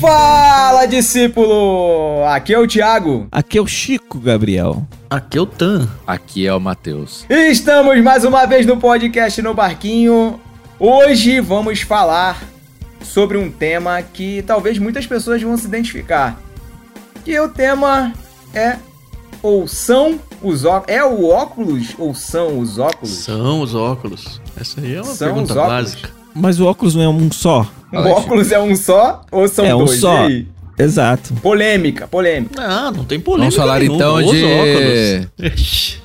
Fala, discípulo! Aqui é o Thiago. Aqui é o Chico Gabriel. Aqui é o Tan. Aqui é o Matheus. E estamos mais uma vez no podcast No Barquinho. Hoje vamos falar sobre um tema que talvez muitas pessoas vão se identificar. Que o tema é ou são os óculos. É o óculos ou são os óculos? São os óculos. Essa aí é uma São pergunta os óculos. básica. Mas o óculos não é um só? O óculos é um só ou são é um dois? só. E aí? Exato. Polêmica, polêmica. Não, não tem polêmica Vamos falar nenhuma, então os de- óculos.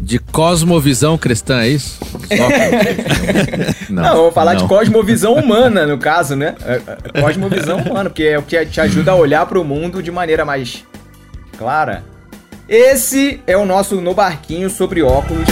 De cosmovisão cristã, é isso? Óculos? Não, vamos falar de não. cosmovisão humana, no caso, né? É, é, Cosmovisão humana, porque é o que te ajuda a olhar pro mundo de maneira mais clara. Esse é o nosso No Barquinho sobre óculos.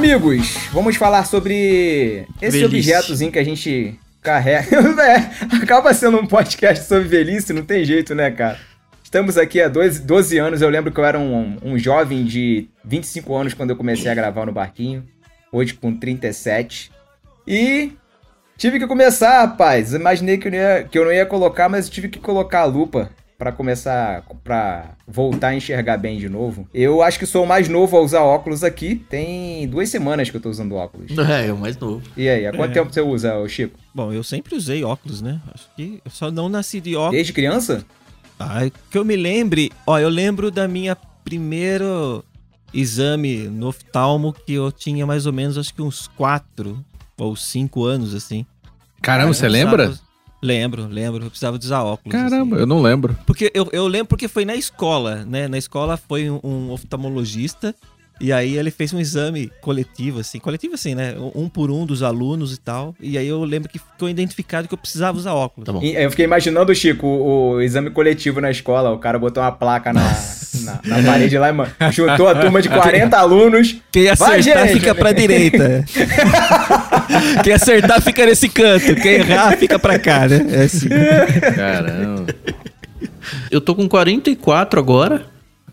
Amigos, vamos falar sobre esse Velhice. objetozinho que a gente carrega. É, acaba sendo um podcast sobre velhice, não tem jeito, né, cara? Estamos aqui há 12, 12 anos. Eu lembro que eu era um, um jovem de 25 anos quando eu comecei a gravar no barquinho. Hoje com 37. E tive que começar, rapaz. Imaginei que eu não ia, que eu não ia colocar, mas tive que colocar a lupa pra começar, pra voltar a enxergar bem de novo. Eu acho que sou o mais novo a usar óculos aqui. Tem duas semanas que eu tô usando óculos. É, é o mais novo. E aí, há quanto tempo você usa, ô Chico? Bom, eu sempre usei óculos, né? Acho que eu só não nasci de óculos. Desde criança? Ah, que eu me lembre, ó, eu lembro da minha primeiro exame no oftalmo que eu tinha mais ou menos acho que uns 4 ou 5 anos assim. Caramba, você Eu lembra? Lembro, lembro. Eu precisava de usar óculos. Caramba, assim. eu não lembro. Porque eu, eu lembro porque foi na escola, né? Na escola foi um, um oftalmologista e aí ele fez um exame coletivo, assim, coletivo assim, né? Um por um dos alunos e tal. E aí eu lembro que ficou identificado que eu precisava usar óculos. Tá bom. E Eu fiquei imaginando, Chico, o, o exame coletivo na escola. O cara botou uma placa na, na, na parede lá, e mano, juntou a turma de 40 alunos. Quem Vai, acertar gente! fica pra direita. Quem acertar fica nesse canto. Quem errar fica pra cá, né? É assim. Caramba. Eu tô com 44 agora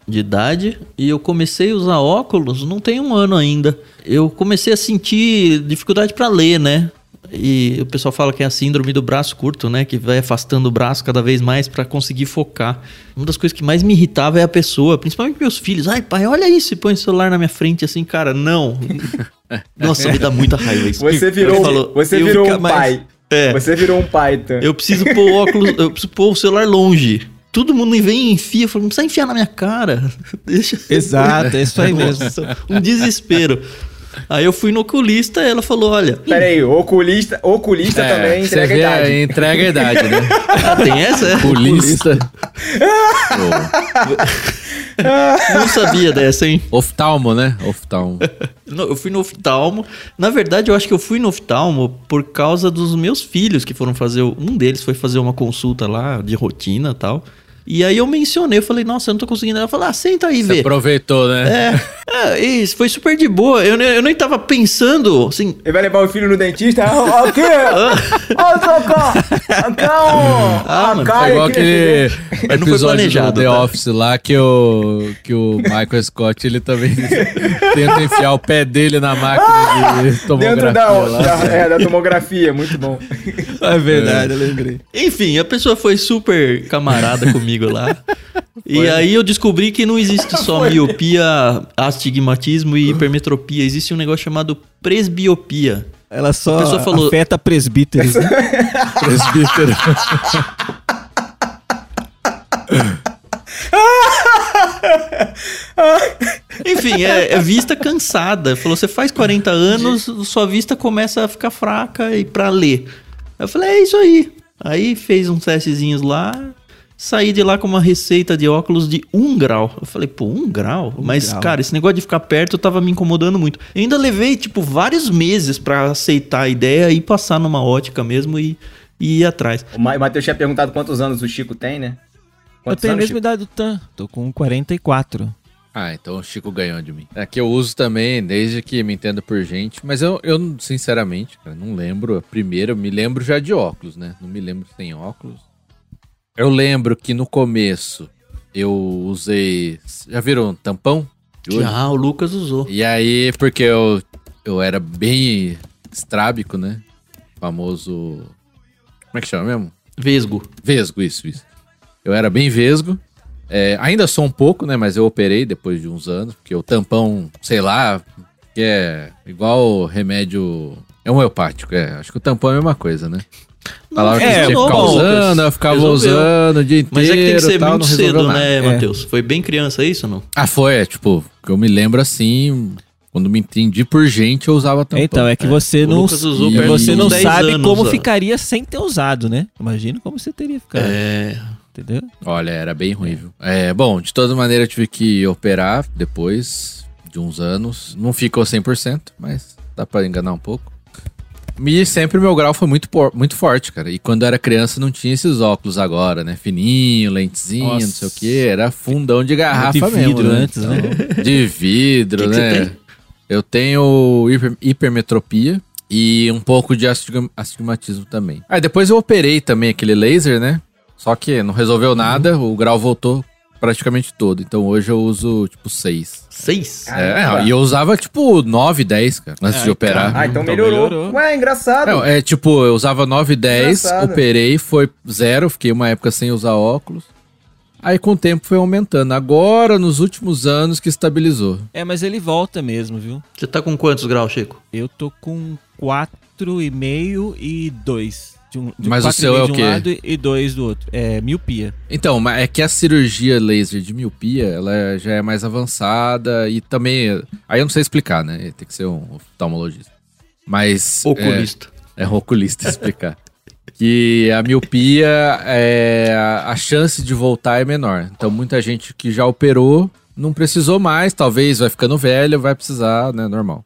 de idade e eu comecei a usar óculos não tem um ano ainda. Eu comecei a sentir dificuldade pra ler, né? E o pessoal fala que é a síndrome do braço curto, né? Que vai afastando o braço cada vez mais pra conseguir focar. Uma das coisas que mais me irritava é a pessoa, principalmente meus filhos. Ai, pai, olha isso, e põe o celular na minha frente assim, cara, não. Nossa, me dá muita raiva isso. Você virou, falou, você virou um mais- pai. É. Você virou um pai, então. Eu preciso pôr o óculos, eu preciso pôr o celular longe. Todo mundo vem e enfia, eu falo, não precisa enfiar na minha cara. Deixa. Exato, é isso aí mesmo. Um desespero. Aí eu fui no oculista e ela falou: olha, Pera aí, oculista, oculista também você entrega a idade. é, entrega a idade, né? ah, tem essa? É? Oculista. Não sabia dessa, hein? Oftalmo, né? Oftalmo. Eu fui no oftalmo. Na verdade, eu acho que eu fui no oftalmo por causa dos meus filhos que foram fazer. Um deles foi fazer uma consulta lá de rotina e tal. E aí eu mencionei, eu falei, nossa, eu não tô conseguindo. Ela falou, ah, senta aí, Você vê. aproveitou, né? É, é, isso foi super de boa. Eu, nem- eu nem tava pensando, assim, Ele vai levar o filho no dentista. Aqui! Ó, Cocó! Aqui é um- Ah, a mano, cara É igual aquele foi episódio do The tá? Office lá que o, que o Michael Scott ele também tenta enfiar o pé dele na máquina de tomografia Dentro da, lá. da, é, da tomografia, muito bom. É verdade, eu lembrei. Enfim, a pessoa foi super camarada comigo lá. E aí eu descobri que não existe só miopia, astigmatismo e hipermetropia. Existe um negócio chamado presbiopia. Ela só A pessoa falou- afeta presbíteros. né? Presbítero. Enfim, é, é vista cansada. Falou, você faz 40 anos, sua vista começa a ficar fraca e pra ler. Eu falei, é isso aí. Aí fez uns testezinhos lá Saí de lá com uma receita de óculos de um grau. Eu falei, pô, um grau? Um Mas, grau. cara, esse negócio de ficar perto tava me incomodando muito. Eu ainda levei, tipo, vários meses pra aceitar a ideia e passar numa ótica mesmo e, e ir atrás. O Ma- o Matheus tinha perguntado quantos anos o Chico tem, né? Eu Quantos tenho a anos, mesma idade do Tan. Tô com 44. Ah, então o Chico ganhou de mim. É que eu uso também, desde que me entendo por gente. Mas eu, eu sinceramente, cara, não lembro. Primeiro, eu me lembro já de óculos, né? Não me lembro sem óculos. Eu lembro que no começo eu usei. Já viram tampão? Já, o Lucas usou. E aí, porque eu, eu era bem estrábico, né? Famoso. Como é que chama mesmo? Vesgo. Vesgo, isso, isso. Eu era bem vesgo. É, ainda sou um pouco, né? Mas eu operei depois de uns anos, porque o tampão, sei lá, que é igual remédio. É homeopático, é. Acho que o tampão é a mesma coisa, né? Falava que é, que ficar Lucas. usando, eu ficava Resolveu. usando o dia inteiro. Mas é que tem que ser tal, muito cedo, nada. né, É. Matheus? Foi bem criança isso ou não? Ah, foi, é, tipo, que eu me lembro assim, quando me entendi por gente, eu usava tampão. Então, é que você O não, você não uns 10 sabe anos, como ó. ficaria sem ter usado, né? Imagina como você teria ficado, É. entendeu? Olha, era bem ruim, viu? É, bom, de toda maneira eu tive que operar depois de uns anos. Não ficou 100%, mas dá pra enganar um pouco. E sempre meu grau foi muito, muito forte, cara. E quando eu era criança não tinha esses óculos agora, né? Fininho, lentezinho, não Nossa. sei o quê. Era fundão de garrafa de mesmo, vidro né? antes, né? De vidro, Que que né? Eu tenho hiper- hipermetropia e um pouco de astigma- astigmatismo também. Aí depois eu operei também aquele laser, né? Só que não resolveu nada, o grau voltou praticamente todo. Então hoje eu uso tipo 6. Seis? Caramba. É, e eu usava tipo 9, 10, cara, antes de Ai, operar. Ah, então Então melhorou. melhorou. Ué, engraçado. É, é, tipo, eu usava 9, 10, Engraçado. operei, foi zero, fiquei uma época sem usar óculos. Aí com o tempo foi aumentando. Agora, nos últimos anos, que estabilizou. É, mas ele volta mesmo, viu? Você tá com quantos graus, Chico? Eu tô com 4,5 e 2. De um, de Mas o seu é de o um quê? lado e 2 do outro. É miopia. Então, mas é que a cirurgia laser de miopia, ela já é mais avançada e também. Aí eu não sei explicar, né? Tem que ser um oftalmologista. Mas. Oculista. É, é um oculista explicar. que a miopia, é, a chance de voltar é menor. Então, muita gente que já operou não precisou mais, talvez vai ficando velho, vai precisar, né? Normal.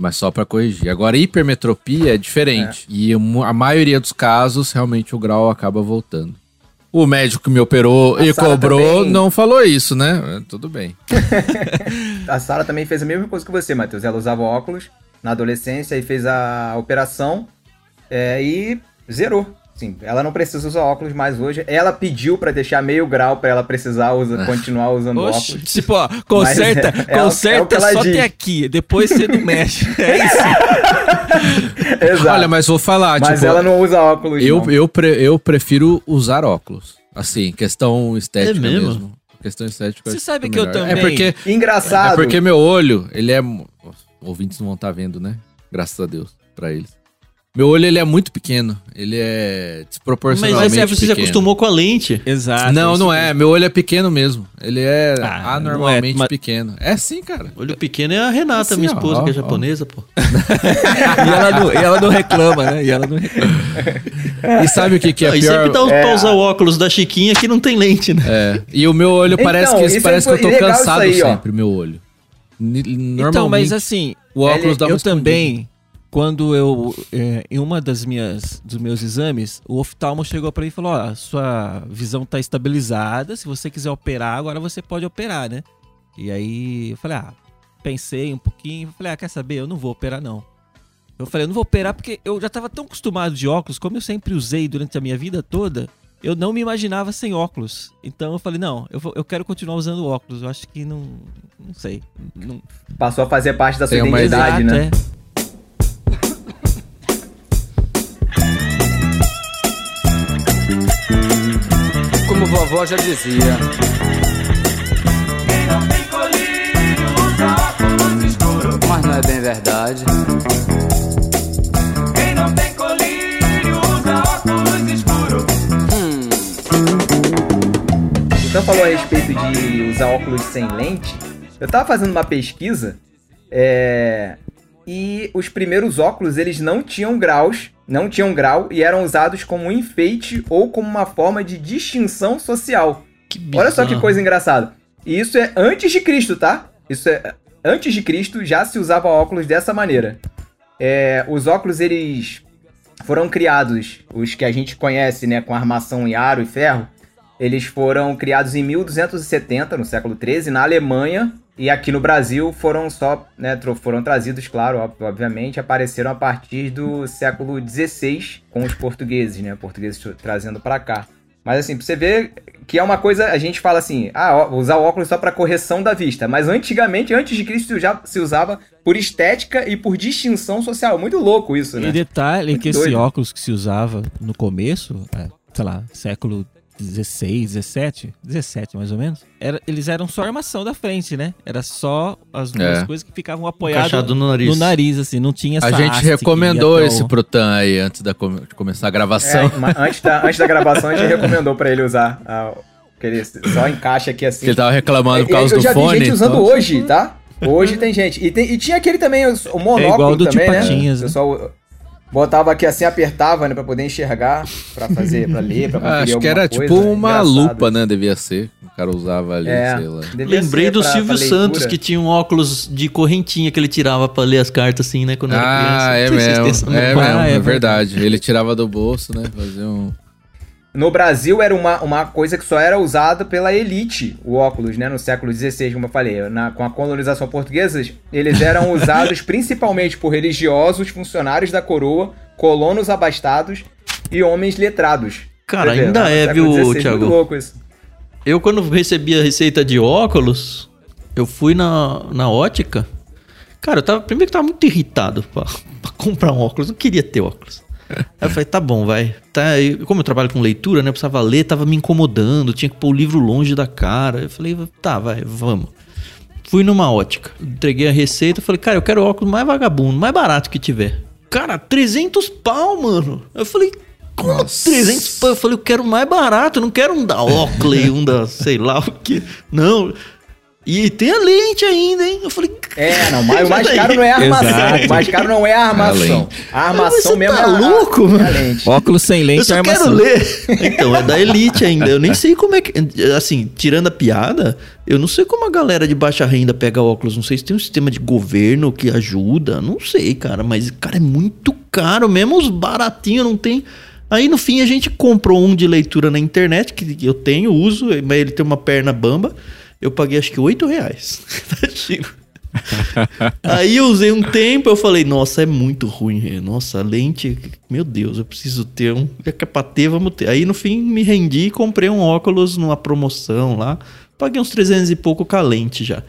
Mas só pra corrigir. Agora, hipermetropia é diferente. E mu- a maioria dos casos, realmente, o grau acaba voltando. O médico que me operou A e Sara cobrou também- não falou isso, né? É, Tudo bem. A Sara também fez a mesma coisa que você, Matheus. Ela usava óculos na adolescência e fez a operação é, e zerou. Sim, ela não precisa usar óculos mais hoje. Ela pediu pra deixar meio grau pra ela precisar usa, continuar usando Oxe, óculos. tipo, ó, conserta, é- é o- é o conserta que ela só diz. até aqui, depois você não mexe. É isso. Exato. Olha, mas vou falar, Mas tipo, ela não usa óculos. eu, não. eu, pre- eu prefiro usar óculos. Assim, questão estética É mesmo? mesmo. Questão estética. Você sabe é que eu melhor. também- É porque, Engraçado. é porque meu olho, ele é. Ouvintes não vão estar vendo, né? Graças a Deus, pra eles. Meu olho, ele é muito pequeno. Ele é Mas desproporcionalmente é, você se pequeno. acostumou com a lente. Exato. não, não mesmo. é. Meu olho é pequeno mesmo. Ele é Ah, anormalmente não é, mas- pequeno. É sim, cara. Olho pequeno é a Renata, Assim, minha ó, esposa, ó, que é ó. japonesa, pô. E ela, não, e ela não reclama, né? E ela não reclama. E sabe o que, que é Não, e pior? sempre dá É. pra usar o óculos da Chiquinha que não tem lente, né? É. E o meu olho Então, parece que parece é que eu tô cansado aí, ó. sempre, meu olho. Normalmente. Então, mas assim, o óculos dá uma eu também, quando eu, é, em uma das minhas, dos meus exames, o oftalmo chegou pra mim e falou, ó, sua visão tá estabilizada, se você quiser operar, agora você pode operar, né? E aí, eu falei, ah, pensei um pouquinho, falei, ah, quer saber, eu não vou operar não. Eu falei, eu não vou operar porque eu já tava tão acostumado de óculos, como eu sempre usei durante a minha vida toda, eu não me imaginava sem óculos. Então eu falei, não, eu, vou- eu quero continuar usando óculos, eu acho que não, não sei, não, Passou a fazer parte da sua Tem uma identidade, Exato, né? é. Vovó já dizia. Mas não é bem verdade. Hum, Então falou a respeito de usar óculos sem lente. Eu tava fazendo uma pesquisa é, e os primeiros óculos eles não tinham graus não tinham grau e eram usados como um enfeite ou como uma forma de distinção social. Olha só que coisa engraçada. E isso é antes de Cristo, tá? Isso é antes de Cristo já se usava óculos dessa maneira. É, os óculos eles foram criados, os que a gente conhece, né, com armação em aro e ferro, eles foram criados em 1270, no século 13, na Alemanha, e aqui no Brasil foram só, né, foram trazidos, claro, ob- obviamente, apareceram a partir do século 16 com os portugueses, né, portugueses tra- trazendo pra cá. Mas assim, pra você ver que é uma coisa, a gente fala assim, ah, ó, usar óculos só pra correção da vista, mas antigamente, antes de Cristo, já se usava por estética e por distinção social. Muito louco isso, né? E detalhe Muito que esse doido. óculos que se usava no começo, é, sei lá, século 16, 17, 17 mais ou menos, era, eles eram só armação da frente, né? Era só as duas É. coisas que ficavam apoiadas no nariz. no nariz, assim, não tinha essa A gente recomendou esse o- pro Tan aí antes da de começar a gravação. É, antes, da, antes da gravação, a gente recomendou pra ele usar. ah, que ele só encaixa aqui assim. Que ele tava reclamando por É, causa eu do já fone. vi gente usando então- hoje, tá? Hoje tem gente. E, tem- e tinha aquele também, o monóculo É igual do também, né? Patinhas, O né? pessoal botava aqui assim, apertava, né? Pra poder enxergar, pra fazer, pra ler, pra Ah, conferir acho que era coisa, tipo uma Engraçado. lupa, né? Devia ser. O cara usava ali, É, sei lá. Lembrei do pra- Silvio pra. Santos, que tinha um óculos de correntinha que ele tirava pra ler as cartas assim, né? Quando era criança. Ah, é mesmo. É mesmo, Ah, é é verdade. Ele tirava do bolso, né? Fazia um. No Brasil era uma, uma coisa que só era usada pela elite, o óculos, né? No século XVI, como eu falei. Na- com a colonização portuguesa, eles eram usados principalmente por religiosos, funcionários da coroa, colonos abastados e homens letrados. Cara, ainda é, viu, XVI, Thiago? Louco isso. Eu, quando recebi a receita de óculos, eu fui na, na ótica. Cara, eu tava. Primeiro que eu tava muito irritado pra, pra comprar um óculos. Não queria ter óculos. Aí eu falei, tá bom, vai. Tá, e como eu trabalho com leitura, né? Eu precisava ler, tava me incomodando, tinha que pôr o livro longe da cara. Eu falei, tá, vai, vamos. Fui numa ótica, entreguei a receita, falei, cara, eu quero óculos mais vagabundo, mais barato que tiver. Cara, 300 pau, mano. Eu falei, como 300 pau? Eu falei, eu quero mais barato, eu não quero um da Oakley, um da sei lá o que. Não. E tem a lente ainda, hein? Eu falei, É, não, mas o mais caro não é a armação. O mais caro não é a armação. A armação Você mesmo tá é a, louco, é a mano? lente. Óculos sem eu lente só armação. quero ler. Então, é da Elite ainda. Eu nem sei como é que. Assim, tirando a piada, eu não sei como a galera de baixa renda pega óculos. Não sei se tem um sistema de governo que ajuda. Não sei, cara. Mas, cara, é muito caro. Mesmo os baratinhos não tem. Aí, no fim, a gente comprou um de leitura na internet, que eu tenho, uso, mas ele tem uma perna bamba. Eu paguei acho que 8 reais. Aí eu usei um tempo, eu falei, nossa, é muito ruim. Nossa, lente, meu Deus, eu preciso ter um. É pra ter, vamos ter. Aí no fim me rendi e comprei um óculos numa promoção lá. Paguei uns 300 e pouco com a lente já.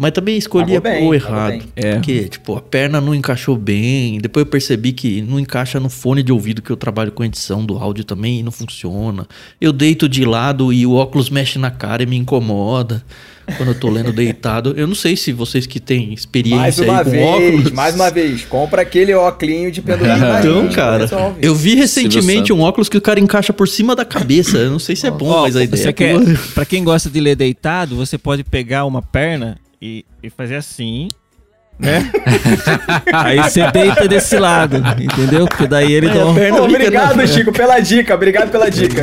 Mas também escolhi o pagou errado. É. Porque, tipo, a perna não encaixou bem. Depois eu percebi que não encaixa no fone de ouvido que eu trabalho com edição do áudio também e não funciona. Eu deito de lado e o óculos mexe na cara e me incomoda quando eu tô lendo deitado. Eu não sei se vocês que têm Mais experiência uma aí com vez, óculos. mais uma vez. Compra aquele óculinho de pendurar nariz. Então, cara, resolve. eu vi recentemente um óculos que o cara encaixa por cima da cabeça. Eu não sei se é bom, Ó, mas a ideia você é quer, boa. pra quem gosta de ler deitado, você pode pegar uma perna e, e fazer assim, né? Aí você deita desse lado, entendeu? Porque daí ele um... perna obrigado, na- Chico, pela dica. Obrigado pela dica.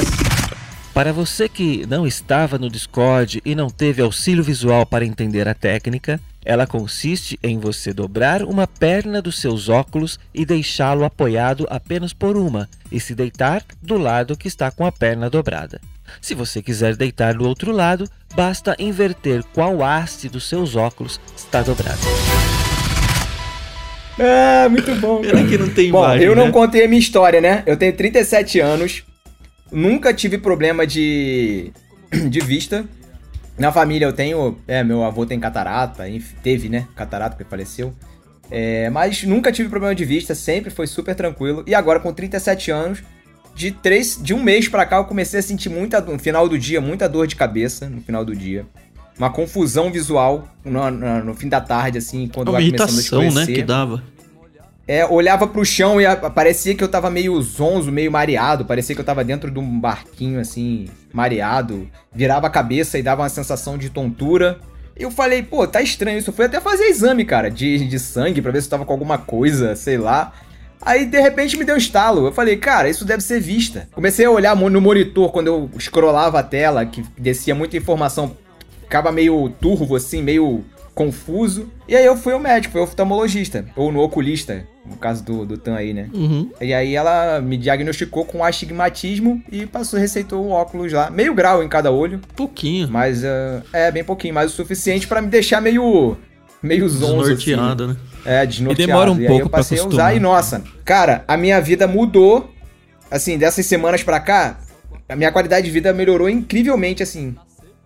Para você que não estava no Discord e não teve auxílio visual para entender a técnica, ela consiste em você dobrar uma perna dos seus óculos e deixá-lo apoiado apenas por uma, e se deitar do lado que está com a perna dobrada. Se você quiser deitar do outro lado, basta inverter qual haste dos seus óculos está dobrada. Ah, muito bom. Pena que não tem Bom, imagem, eu não né? contei a minha história, né? Eu tenho 37 anos, nunca tive problema de, de vista. Na família eu tenho. É, meu avô tem catarata, teve, né? Catarata, porque faleceu. É, mas nunca tive problema de vista, sempre foi super tranquilo. E agora, com 37 anos, de, três, de um mês pra cá, eu comecei a sentir muita, no final do dia, muita dor de cabeça no final do dia. Uma confusão visual no, no- no fim da tarde, assim, quando uma vai começando a irritação, né? escurecer. Que dava. É, olhava pro chão e a- parecia que eu tava meio zonzo, meio mareado. Parecia que eu tava dentro de um barquinho, assim, mareado. Virava a cabeça e dava uma sensação de tontura. Eu falei, pô, tá estranho isso. Eu fui até fazer exame, cara, de, de sangue pra ver se eu tava com alguma coisa, sei lá. Aí, de repente, me deu um estalo. Eu falei, cara, isso deve ser vista. Comecei a olhar no monitor quando eu scrollava a tela, que descia muita informação, ficava meio turvo, assim, meio confuso. E aí eu fui ao médico, fui ao oftalmologista, ou no oculista, no caso do, do Tan aí, né? Uhum. E aí ela me diagnosticou com astigmatismo e passou, receitou o óculos lá. Meio grau em cada olho, Pouquinho. mas ah, é bem pouquinho, mas o suficiente pra me deixar meio meio zonzo assim. Né? É, desnorteado. E demora um e pouco eu pra passei a usar e nossa, cara, a minha vida mudou assim, dessas semanas pra cá, a minha qualidade de vida melhorou incrivelmente assim.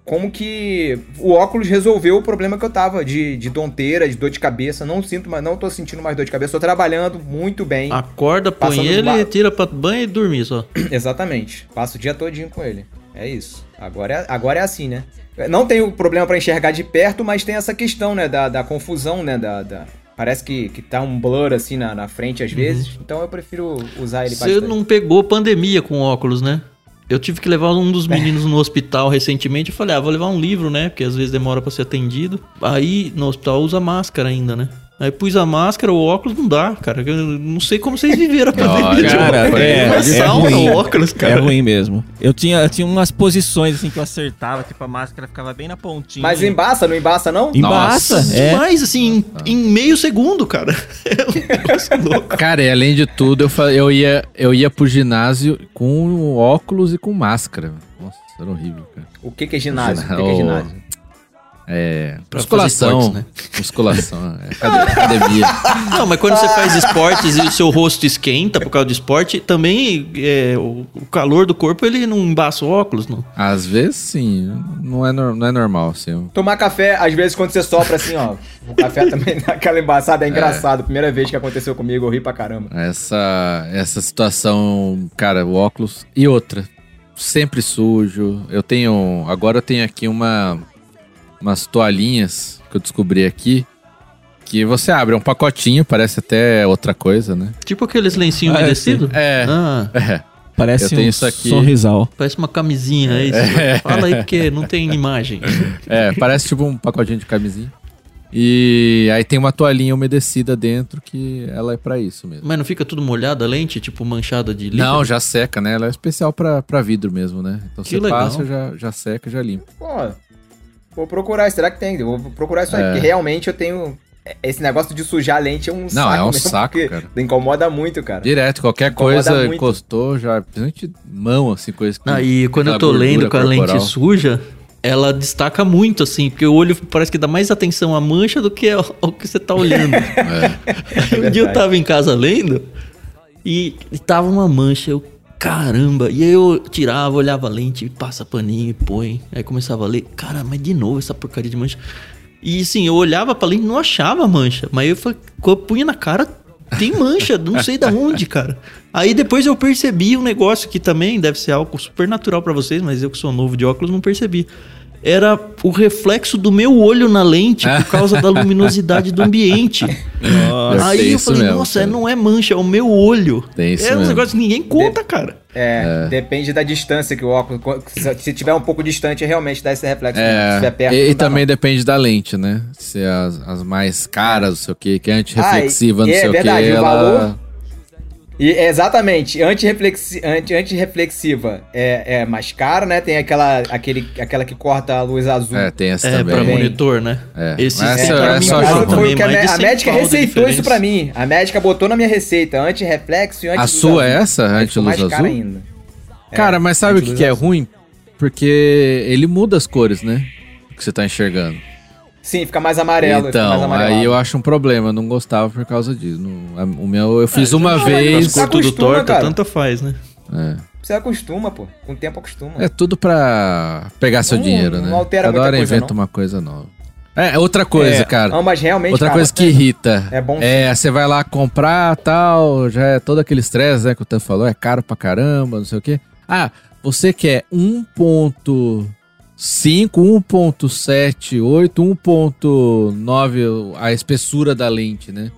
Como que o óculos resolveu o problema que eu tava de, de tonteira, de dor de cabeça. Não sinto, mais, não tô sentindo mais dor de cabeça. Tô trabalhando muito bem. Acorda, põe ele, mal. tira pra banho e dormir só. Exatamente. Passo o dia todinho com ele. É isso. Agora é, agora é assim, né? Não tenho problema pra enxergar de perto, mas tem essa questão, né? Da, da confusão, né? Da, da- Parece que, que tá um blur assim na, na frente às vezes. Então eu prefiro usar ele Você bastante. não pegou pandemia com óculos, né? Eu tive que levar um dos meninos no hospital recentemente. Eu falei, ah, vou levar um livro, né? Porque às vezes demora pra ser atendido. Aí no hospital usa máscara ainda, né? Aí pus a máscara, o óculos não dá, cara. Eu não sei como vocês viveram a pandemia. de Cara, óculos. é, é sauna, ruim. óculos, É cara. ruim mesmo. Eu tinha, eu tinha umas posições assim que eu acertava, tipo a máscara ficava bem na pontinha. Mas embaça, não embaça, não? Embaça, Nossa, é. demais, assim, em, em meio segundo, cara. É um negócio louco. Cara, e além de tudo, eu, eu, ia, eu ia pro ginásio com óculos e com máscara. Nossa, era horrível, cara. O que, que é ginásio? O que, que é ginásio? É. Pra musculação. esportes, né? Musculação. É, acad- academia. Não, mas quando você faz esportes e o seu rosto esquenta por causa do esporte, também é, o, o calor do corpo ele não embaça o óculos, não. Às vezes, sim. Não é, nor- não é normal, assim. Tomar café, às vezes, quando você sopra assim, ó. O café também dá aquela embaçada, é engraçado. Primeira vez que aconteceu comigo, eu ri pra caramba. Essa, essa situação, cara, o óculos. E outra, sempre sujo. Eu tenho. Agora eu tenho aqui uma. Umas toalhinhas que eu descobri aqui. Que você abre, é um pacotinho, parece até outra coisa, né? Tipo aqueles lencinhos Ah, é, umedecidos. É. Ah, É. Parece Eu tenho um isso aqui. sorrisal. parece uma camisinha aí. Fala aí porque não tem imagem. É, parece tipo um pacotinho de camisinha. E aí tem uma toalhinha umedecida dentro que ela é pra isso mesmo. Mas não fica tudo molhado a lente, tipo manchada de líquido? Não, já seca, né? Ela é especial pra, pra vidro mesmo, né? Então Que você legal. passa, já, já seca, já limpa. Pô, vou procurar, será que tem? Vou procurar isso aí, É. porque realmente eu tenho. Esse negócio de sujar a lente é um saco. é um mesmo, saco, cara. Incomoda muito, cara. Direto, qualquer Incomoda coisa muito. encostou, já. Principalmente mão, assim, coisa que. Aí quando eu tô lendo com a lente suja, ela destaca muito, assim, porque o olho parece que dá mais atenção à mancha do que ao, ao que você tá olhando. Aí um dia eu tava em casa lendo e, e tava uma mancha, eu. Caramba! E aí eu tirava, olhava a lente, passa paninho põe. Aí começava a ler, cara, mas de novo essa porcaria de mancha. E assim, eu olhava pra lente e não achava mancha. Mas eu, fa- quando eu punha na cara, tem mancha, não sei da onde, cara. Aí depois eu percebi um negócio que também deve ser algo super natural pra vocês, mas eu que sou novo de óculos não percebi. Era o reflexo do meu olho na lente por causa da luminosidade do ambiente. Deve Aí eu falei, mesmo, nossa, cara. não é mancha, é o meu olho. Tem isso é um mesmo. negócio que ninguém conta, cara. É, depende da distância que o óculos. Se tiver um pouco distante, realmente dá esse reflexo. É, se tiver perto, e, e não também não. depende da lente, né? Se as, as mais caras, não sei o que, que é antirreflexiva, Ah, não e- é sei o verdade, que, o ela. valor- E, exatamente, antirreflexi, anti, antirreflexiva é, é mais cara, né? Tem aquela, aquele, aquela que corta a luz azul. É, tem essa É, também. pra monitor, né? É, tem essa- é mim ajuda. Foi também o que a, a 100 médica receitou isso pra mim. A médica botou na minha receita, anti-reflexo e anti A sua é essa, anti-luz mais cara azul? ainda. Cara, mas sabe o que, que é azul. ruim? Porque ele muda as cores, né? Que você tá enxergando. Sim, fica mais amarelo. fica mais então, amarelado. aí eu acho um problema, eu não gostava por causa disso. Não- o meu, eu fiz uma não, vez. mas Cor tudo cara. tanto faz, né? É. Você acostuma, pô. Com o tempo acostuma. É tudo pra pegar seu Não- dinheiro, não né? altera Cada muita hora coisa, inventa não. uma coisa nova. É, outra coisa, É, cara. Não, mas realmente. Outra cara, coisa que irrita. É bom É, você vai lá comprar tal, já é todo aquele estresse, né, que o Tan falou, é caro pra caramba, não sei o quê. Ah, você quer 1.5, 1.7, 8, 1.9 a espessura da lente, né?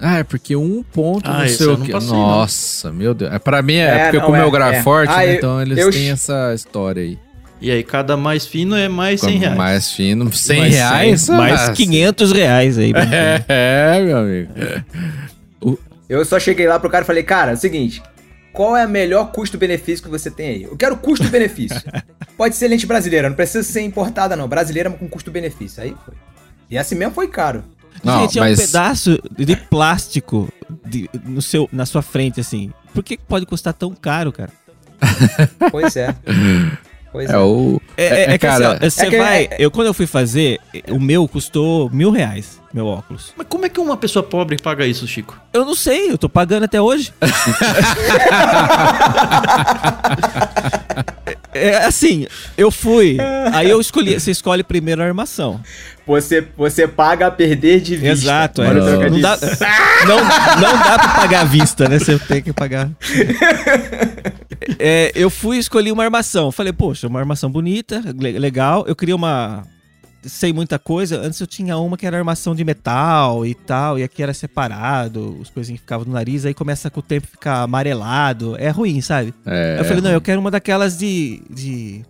Ah, é porque 1 ponto Ah, não sei eu o não que. passei, não. Então, meu Deus. É, pra mim é, É, porque não, como é, meu grau é é. forte, Ah, né, eu- então eles eu- têm essa história aí. E aí, cada mais fino é mais 100 reais. Mais fino, 100 Mais reais. 100, mais ah, 500 reais aí. É, é, meu amigo. O- Eu só cheguei lá pro cara e falei, cara, é o seguinte, qual é a melhor custo-benefício que você tem aí? Eu quero custo-benefício. Pode ser lente brasileira, não precisa ser importada não, brasileira com custo-benefício. Aí foi. E assim mesmo foi caro. Não, Gente, é mas- um pedaço de plástico de- no seu, na sua frente, assim. Por que que pode custar tão caro, cara? Pois é. Pois é. É o. É, é, É, é que cara, assim, ó, você é que- vai. é- Eu, quando eu fui fazer, o meu custou mil reais, meu óculos. Mas como é que uma pessoa pobre paga isso, Chico? Eu não sei, eu tô pagando até hoje. É, é assim, eu fui, aí eu escolhi, você escolhe primeiro a armação. Você, você paga a perder de vista. Exato, é. Não, dá, não, não dá pra pagar à vista, né? Você tem que pagar. É, eu fui e escolhi uma armação. Falei, poxa, uma armação bonita, le- legal. Eu queria uma. Sei muita coisa. Antes eu tinha uma que era armação de metal e tal, e aqui era separado, os coisinhas que ficavam no nariz, aí começa com o tempo ficar amarelado. É ruim, sabe? É, eu falei, não, eu quero uma daquelas de. de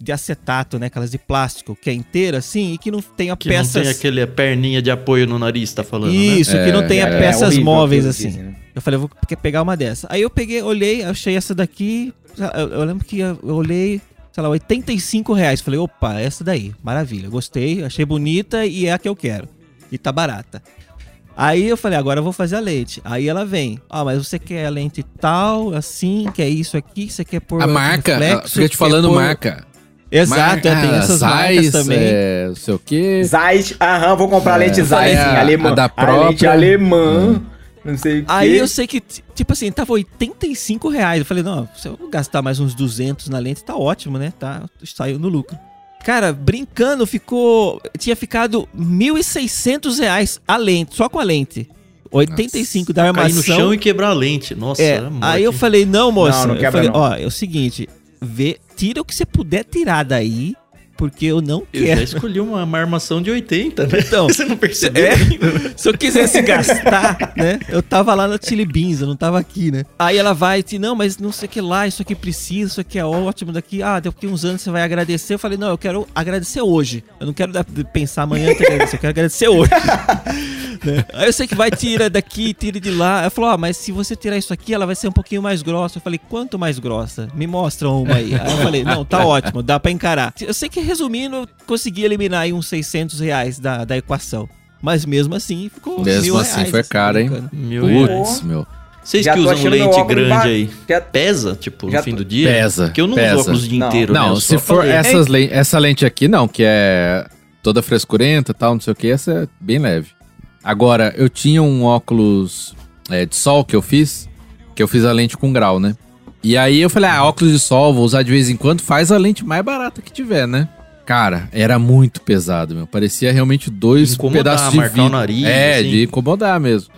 de acetato, né? Aquelas de plástico, que é inteira assim e que não tenha Que peças. não tem aquele perninha de apoio no nariz, tá falando, né? Isso, que não É, tenha É peças horrível móveis assim. dizem, né? Eu falei, eu vou pe- pegar uma dessa. Aí eu peguei, olhei, achei essa daqui. Eu, eu lembro que eu olhei, sei lá, 85 reais. Falei, opa, essa daí, maravilha. Gostei, achei bonita e é a que eu quero. E tá barata. Aí eu falei, agora eu vou fazer a lente. Aí ela vem. Ah, mas você quer a lente tal, assim, quer isso aqui, você quer pôr A marca, reflexo, fica te falando pôr- marca. Exato, é, tem essas marcas Zeiss, também. É, não sei o quê. Zeiss, aham, vou comprar a lente É, Zeiss, é, sim, a- alemã. a da lente própria. alemã, não sei o quê. Aí eu sei que, tipo assim, tava 85 reais. Eu falei, não, se eu gastar mais uns 200 na lente, tá ótimo, né? Tá, saiu no lucro. Cara, brincando, ficou. Tinha ficado 1.600 reais a lente, só com a lente. 85 da Cair no chão armação. e quebrar a lente. Nossa, É, era morte, aí eu falei, não, moça. Não, não eu quebra falei, não. ó, é o seguinte, vê, tira o que você puder tirar daí, porque eu não Eu quero. já escolhi uma, uma armação de 80, né? Então, Você não percebeu É, se eu quisesse gastar, né? Eu tava lá na Chili Beans, eu não tava aqui, né? Aí ela vai e diz, não, mas não sei o que lá, isso aqui precisa, isso aqui é ótimo daqui. Ah, daqui uns anos você vai agradecer. Eu falei, não, eu quero agradecer hoje. Eu não quero pensar amanhã, eu eu quero agradecer hoje. Né? Aí eu sei que vai, tira daqui, tira de lá. Ela falou, ah, mas se você tirar isso aqui, ela vai ser um pouquinho mais grossa. Eu falei, quanto mais grossa? Me mostra uma aí. Aí eu falei, não, tá ótimo, dá pra encarar. Eu sei que resumindo, eu consegui eliminar aí uns 600 reais da, da equação. Mas mesmo assim, ficou Mesmo mil assim, reais, foi caro, hein? Meu Putz, meu. Vocês Já que tô usam lente grande ba- aí, Já- pesa, tipo, Já no fim do dia? Pesa, Porque eu não pesa. uso óculos o dia Não. inteiro, né? Não, Eu se for essas essa lente aqui, não, que é toda frescurenta e tal, não sei o que, essa é bem leve. Agora, eu tinha um óculos é, de sol que eu fiz, que eu fiz a lente com grau, né? E aí eu falei, ah, óculos de sol, vou usar de vez em quando, faz a lente mais barata que tiver, né? Cara, era muito pesado, meu. Parecia realmente dois Incomodar, pedaços de marcar o vidro. nariz, É, assim. de incomodar mesmo.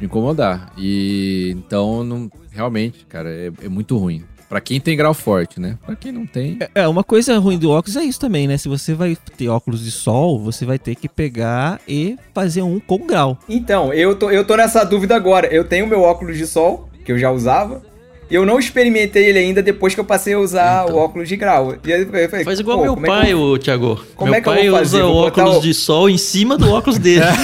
De incomodar. E então, não, realmente, cara, é, é muito ruim. Pra quem tem grau forte, né? Pra quem não tem. É, uma coisa ruim do óculos é isso também, né? Se você vai ter óculos de sol, você vai ter que pegar e fazer um com grau. Então, eu tô, eu tô nessa dúvida agora. Eu tenho meu óculos de sol, que eu já usava. E eu não experimentei ele ainda depois que eu passei a usar Então. o óculos de grau. E aí eu falei, Faz igual meu como é que pai, eu- ô Thiago. Como meu é que eu pai vou fazer? usa Vou óculos o- de sol em cima do óculos dele.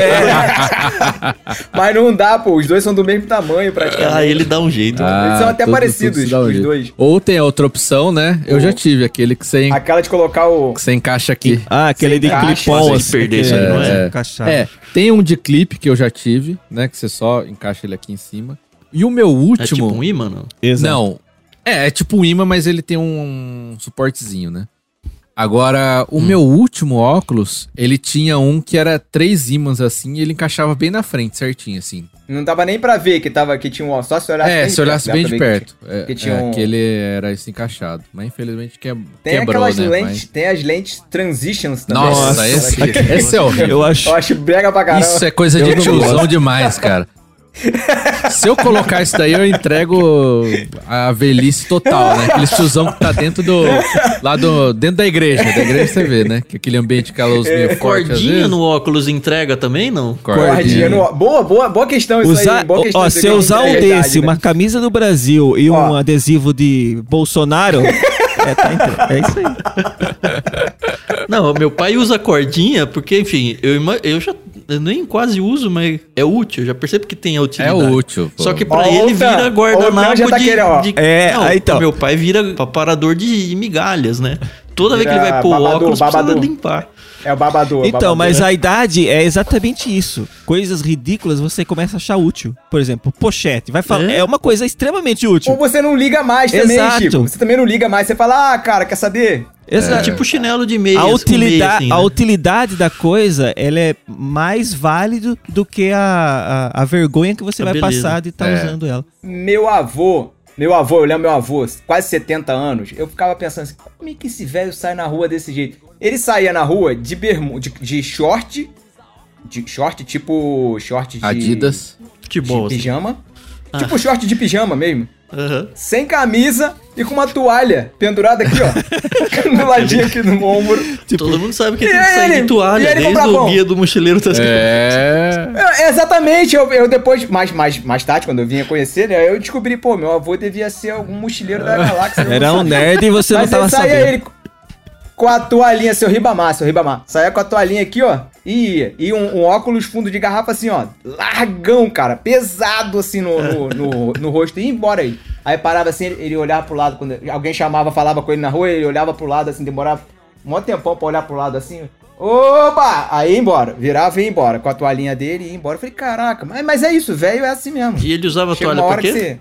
É. Mas não dá, pô. Os dois são do mesmo tamanho, praticamente. Aí ele dá um jeito. Eles são até tudo- parecidos, um os jeito. dois. Ou tem a outra opção, né? Eu Ou- já tive aquele que você, en- Aquela de colocar o. que você encaixa aqui. Ah, aquele de sem assim, perder isso aí, não é? encaixado. É, tem um de clipe que eu já tive, né? Que você só encaixa ele aqui em cima. E o meu É último. tipo um imã, não? Exato. Não. É, é tipo um imã, mas ele tem um suportezinho, né? Agora, Hum. o meu último óculos, ele tinha um que era três ímãs assim, e ele encaixava bem na frente, certinho, assim. Não dava nem pra ver que, tava, que tinha um. Só se olhasse é, bem se olhasse bem de ver que perto. É, que tinha é, um- que ele era esse encaixado. Mas infelizmente que, Tem quebrou, aquelas né? lentes, tem as lentes transitions também. Nossa, né? esse, que- esse é horrível. Eu acho. Eu acho brega pra caramba. Isso é coisa Eu de gosto. demais, cara. Se eu colocar isso daí, eu entrego a velhice total, né? Aquele tiozão que tá dentro do. lá do. dentro da igreja. Da igreja você vê, né? Que aquele ambiente caloroso É, meio forte. às Cordinha vezes. no óculos entrega também, não? Cordinha no- Boa, boa, boa questão isso Usar, aí. Boa questão ó, se eu usar um é desse, né? uma camisa do Brasil e um Ó. adesivo de Bolsonaro, é, tá entre- é isso aí. Não, meu pai usa cordinha porque, enfim, eu, eu já Eu nem quase uso, mas é útil. Já percebo que tem a É utilidade. útil. pô. Só que pra Ó, ele vira o guardanapo tá de, querendo, ó. de- É, Não, aí então. Meu pai vira parador de migalhas, né? Toda vez que ele vai pôr babador, óculos, precisa babador. limpar. É o babador. Então, babador. mas a idade é exatamente isso. Coisas ridículas você começa a achar útil. Por exemplo, pochete. Vai falar, É? é uma coisa extremamente útil. Ou você não liga mais também, Exato. Chico. Você também não liga mais. Você fala, ah, cara, quer saber? Exato. É tipo chinelo de meia. a, utilidade, a utilidade da coisa, ela é mais válido do que a, a, a vergonha que você A vai beleza. passar de estar É. usando ela. Meu avô, meu avô, eu lembro meu avô, quase 70 anos, eu ficava pensando assim, como é que esse velho sai na rua desse jeito? Ele saía na rua de bermu, de, de short, de short tipo short de, Adidas. de Futebol, assim. pijama, tipo short de pijama mesmo, Aham. sem camisa e com uma toalha pendurada aqui, ó, no ladinho aqui no ombro. Todo mundo sabe que E tem que sair ele? de E toalha. ele Desde o guia do mochileiro tá. É. É, exatamente, eu, eu depois, mais, mais, mais tarde, quando eu vinha conhecer, né, eu descobri, pô, meu avô devia ser algum mochileiro da galáxia. eu não Era um nerd e você não tava sabendo. ele com a toalhinha, seu Ribamar, seu Ribamar. Saía com a toalhinha aqui, ó. E. E um, um óculos fundo de garrafa assim, ó. Largão, cara. Pesado assim no, no, no, no rosto. E ia embora aí. Aí parava assim, ele, olhava pro lado. Quando alguém chamava, falava com ele na rua, ele olhava pro lado assim, demorava um tempão pra olhar pro lado assim. Opa! Aí ia embora. Virava e ia embora. Com a toalhinha dele e ia embora. Eu falei, caraca, mas, mas é isso, velho, é assim mesmo. E ele usava Chega toalha pra quê? que você.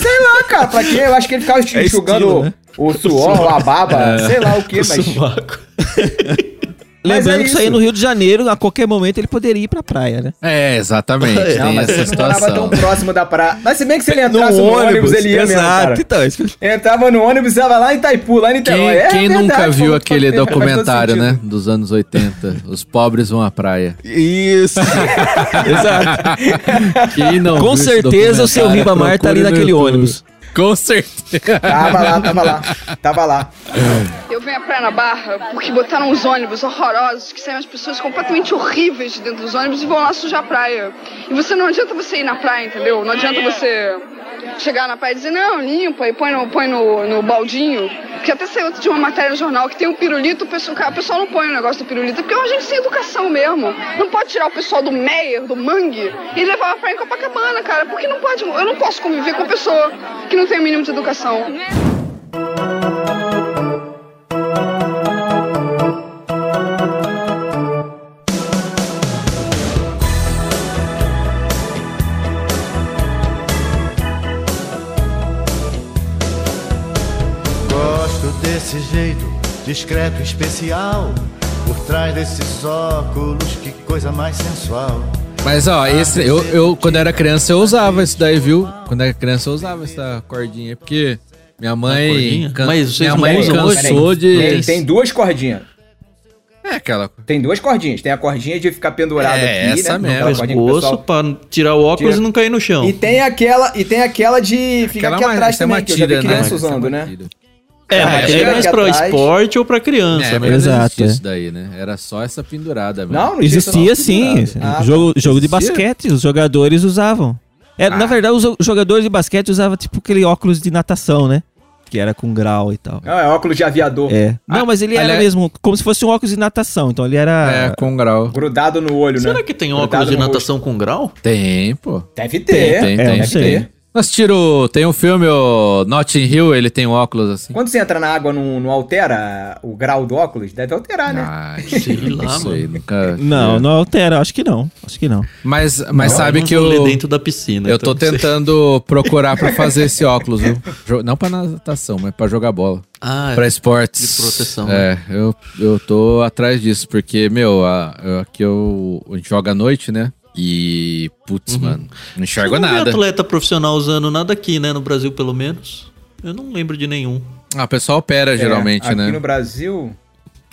Sei lá, cara, pra quê? Eu acho que ele ficava É enxugando estilo, né? o suor, a baba, sei lá o que, O mas. Lembrando é que isso aí no Rio de Janeiro, a qualquer momento ele poderia ir pra praia, né? É, exatamente. Não, mas ele não morava tão próximo da praia. Mas se bem que se ele entrasse no, ônibus, ele ia mesmo, cara. Então, Entrava no ônibus, estava lá em Itaipu, lá em Quem, Niterói. É quem verdade, nunca viu aquele documentário, né? Dos anos 80. Os pobres vão à praia. Isso. Exato. Quem não Com certeza o seu Ribamar tá ali no naquele YouTube. ônibus. Com certeza. Tava lá, tava lá, tava lá. Eu venho à praia na Barra porque botaram uns ônibus horrorosos que saem as pessoas completamente horríveis de dentro dos ônibus e vão lá sujar a praia. E você não adianta você ir na praia, entendeu? Não adianta você chegar na praia e dizer, não, limpa e põe no, põe no, no baldinho. Porque até saiu de uma matéria no jornal que tem um pirulito, o pessoal, o pessoal não põe o negócio do pirulito, porque é uma gente sem educação mesmo. Não pode tirar o pessoal do Meyer, do Mangue, e levar pra praia em Copacabana, cara. Porque não pode. Eu não posso conviver com pessoa que não tem o mínimo de educação. Discreto especial. Por trás desses óculos, que coisa mais sensual. Mas ó, esse, eu, eu quando era criança eu usava isso daí, viu? Quando era criança eu usava essa cordinha, porque minha mãe, can- Mas vocês minha não mãe usam hoje? cansou Tem, de tem duas cordinhas. É aquela Tem duas cordinhas. Tem a cordinha de ficar pendurado É, aqui, essa né? mesmo. Pescoço pessoal- pra tirar o óculos Tira. e não cair no chão. E tem aquela, e tem aquela de ficar aqui mais- atrás é também, que eu já vi né? criança é usando, né? É, Ah, mas chega é mais pra atrás. esporte ou pra criança, É, né? Exato, é. isso daí, né? Era só essa pendurada mesmo. Não, não Existia sim. Ah, jogo jogo de basquete, os jogadores usavam. É, Ah. Na verdade, os jogadores de basquete usavam tipo aquele óculos de natação, né? Que era com grau e tal. Não, é óculos de aviador. É. Não, mas ele era aliás- mesmo como se fosse um óculos de natação. Então ele era. É, com grau. Grudado no olho, né? Será que tem óculos Grudado de no natação com grau? Tem, pô. rosto. Deve ter. Tem, É, tem, não sei. Tem. Nós tiro, tem um filme, o Notting Hill, ele tem um óculos assim. Quando você entra na água, não, não altera o grau do óculos? Deve alterar, né? Sei lá, isso aí, nunca. Não, não altera. Acho que não. Acho que não. Mas, mas sabe Eu não que vou eu. dentro da piscina. Eu então tô não sei. tentando procurar pra fazer esse óculos, viu? Não pra natação, mas pra jogar bola. Ah, Pra esportes. de proteção, É, eu, eu tô atrás disso, porque, meu, a, aqui eu, a gente joga à noite, né? E, putz, mano, não enxergo eu não nada. atleta profissional usando nada aqui, né? No Brasil, pelo menos. Eu não lembro de nenhum. Ah, o pessoal opera geralmente, É, aqui né? no Brasil,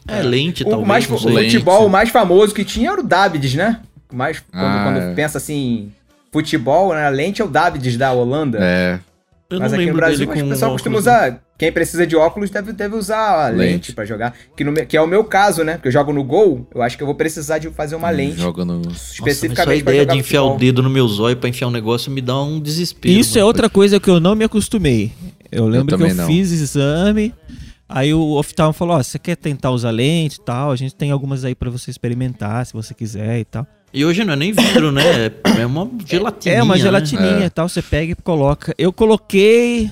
É, lente, o, talvez, mais, não o futebol o mais famoso que tinha era o Davids, né? O Mais, quando, Ah, quando é. pensa assim, futebol, né? A lente é o Davids da Holanda. É. Eu Mas não aqui no Brasil, dele acho que com o pessoal costuma óculos, usar. Quem precisa de óculos deve, deve usar a lente, Lente. pra jogar. Que, no, que é o meu caso, né? Porque eu jogo no gol, eu acho que eu vou precisar de fazer uma lente. Joga no. Nossa, mas só a especificamente ideia de enfiar futebol. o dedo no meu zóio pra enfiar um negócio me dá um desespero. Isso é mano. outra coisa que eu não me acostumei. Eu lembro que também eu não. fiz exame, Aí o oftalmo falou: Ó, você quer tentar usar lente e tal? A gente tem algumas aí pra você experimentar, se você quiser e tal. E hoje não é nem vidro, né? É uma gelatininha. É uma né? gelatininha É. e tal, você pega e coloca. Eu coloquei,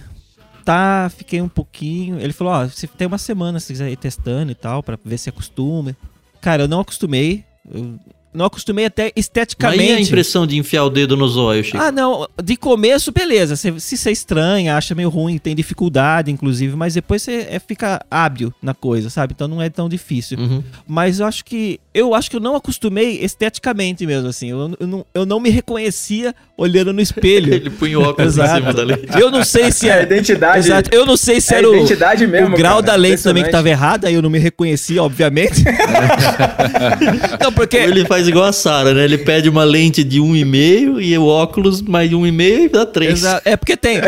tá, fiquei um pouquinho. Ele falou, ó, você tem uma semana se quiser ir testando e tal, pra ver se acostuma. Cara, eu não acostumei. Eu não acostumei até Mas esteticamente. e a impressão de enfiar o dedo no zóio, Chico? Ah, não. De começo, beleza. Você- se você estranha, acha meio ruim, tem dificuldade, inclusive, mas depois você é, fica hábil na coisa, sabe? Então não é tão difícil. Uhum. Mas eu acho que. Eu acho que eu não acostumei esteticamente mesmo, assim. Eu, eu não, eu não me reconhecia olhando no espelho. Ele punha o óculos em cima da lente. Eu não sei se É a era. identidade. Exato. Eu não sei se É era o, identidade mesmo, o grau cara. da lente também que Impressionante. tava errada, aí eu não me reconhecia, obviamente. não, porque. Ele faz igual a Sara, né? Ele pede uma lente de 1,5 e o óculos mais de 1,5 e dá 3. Exato. É porque tem,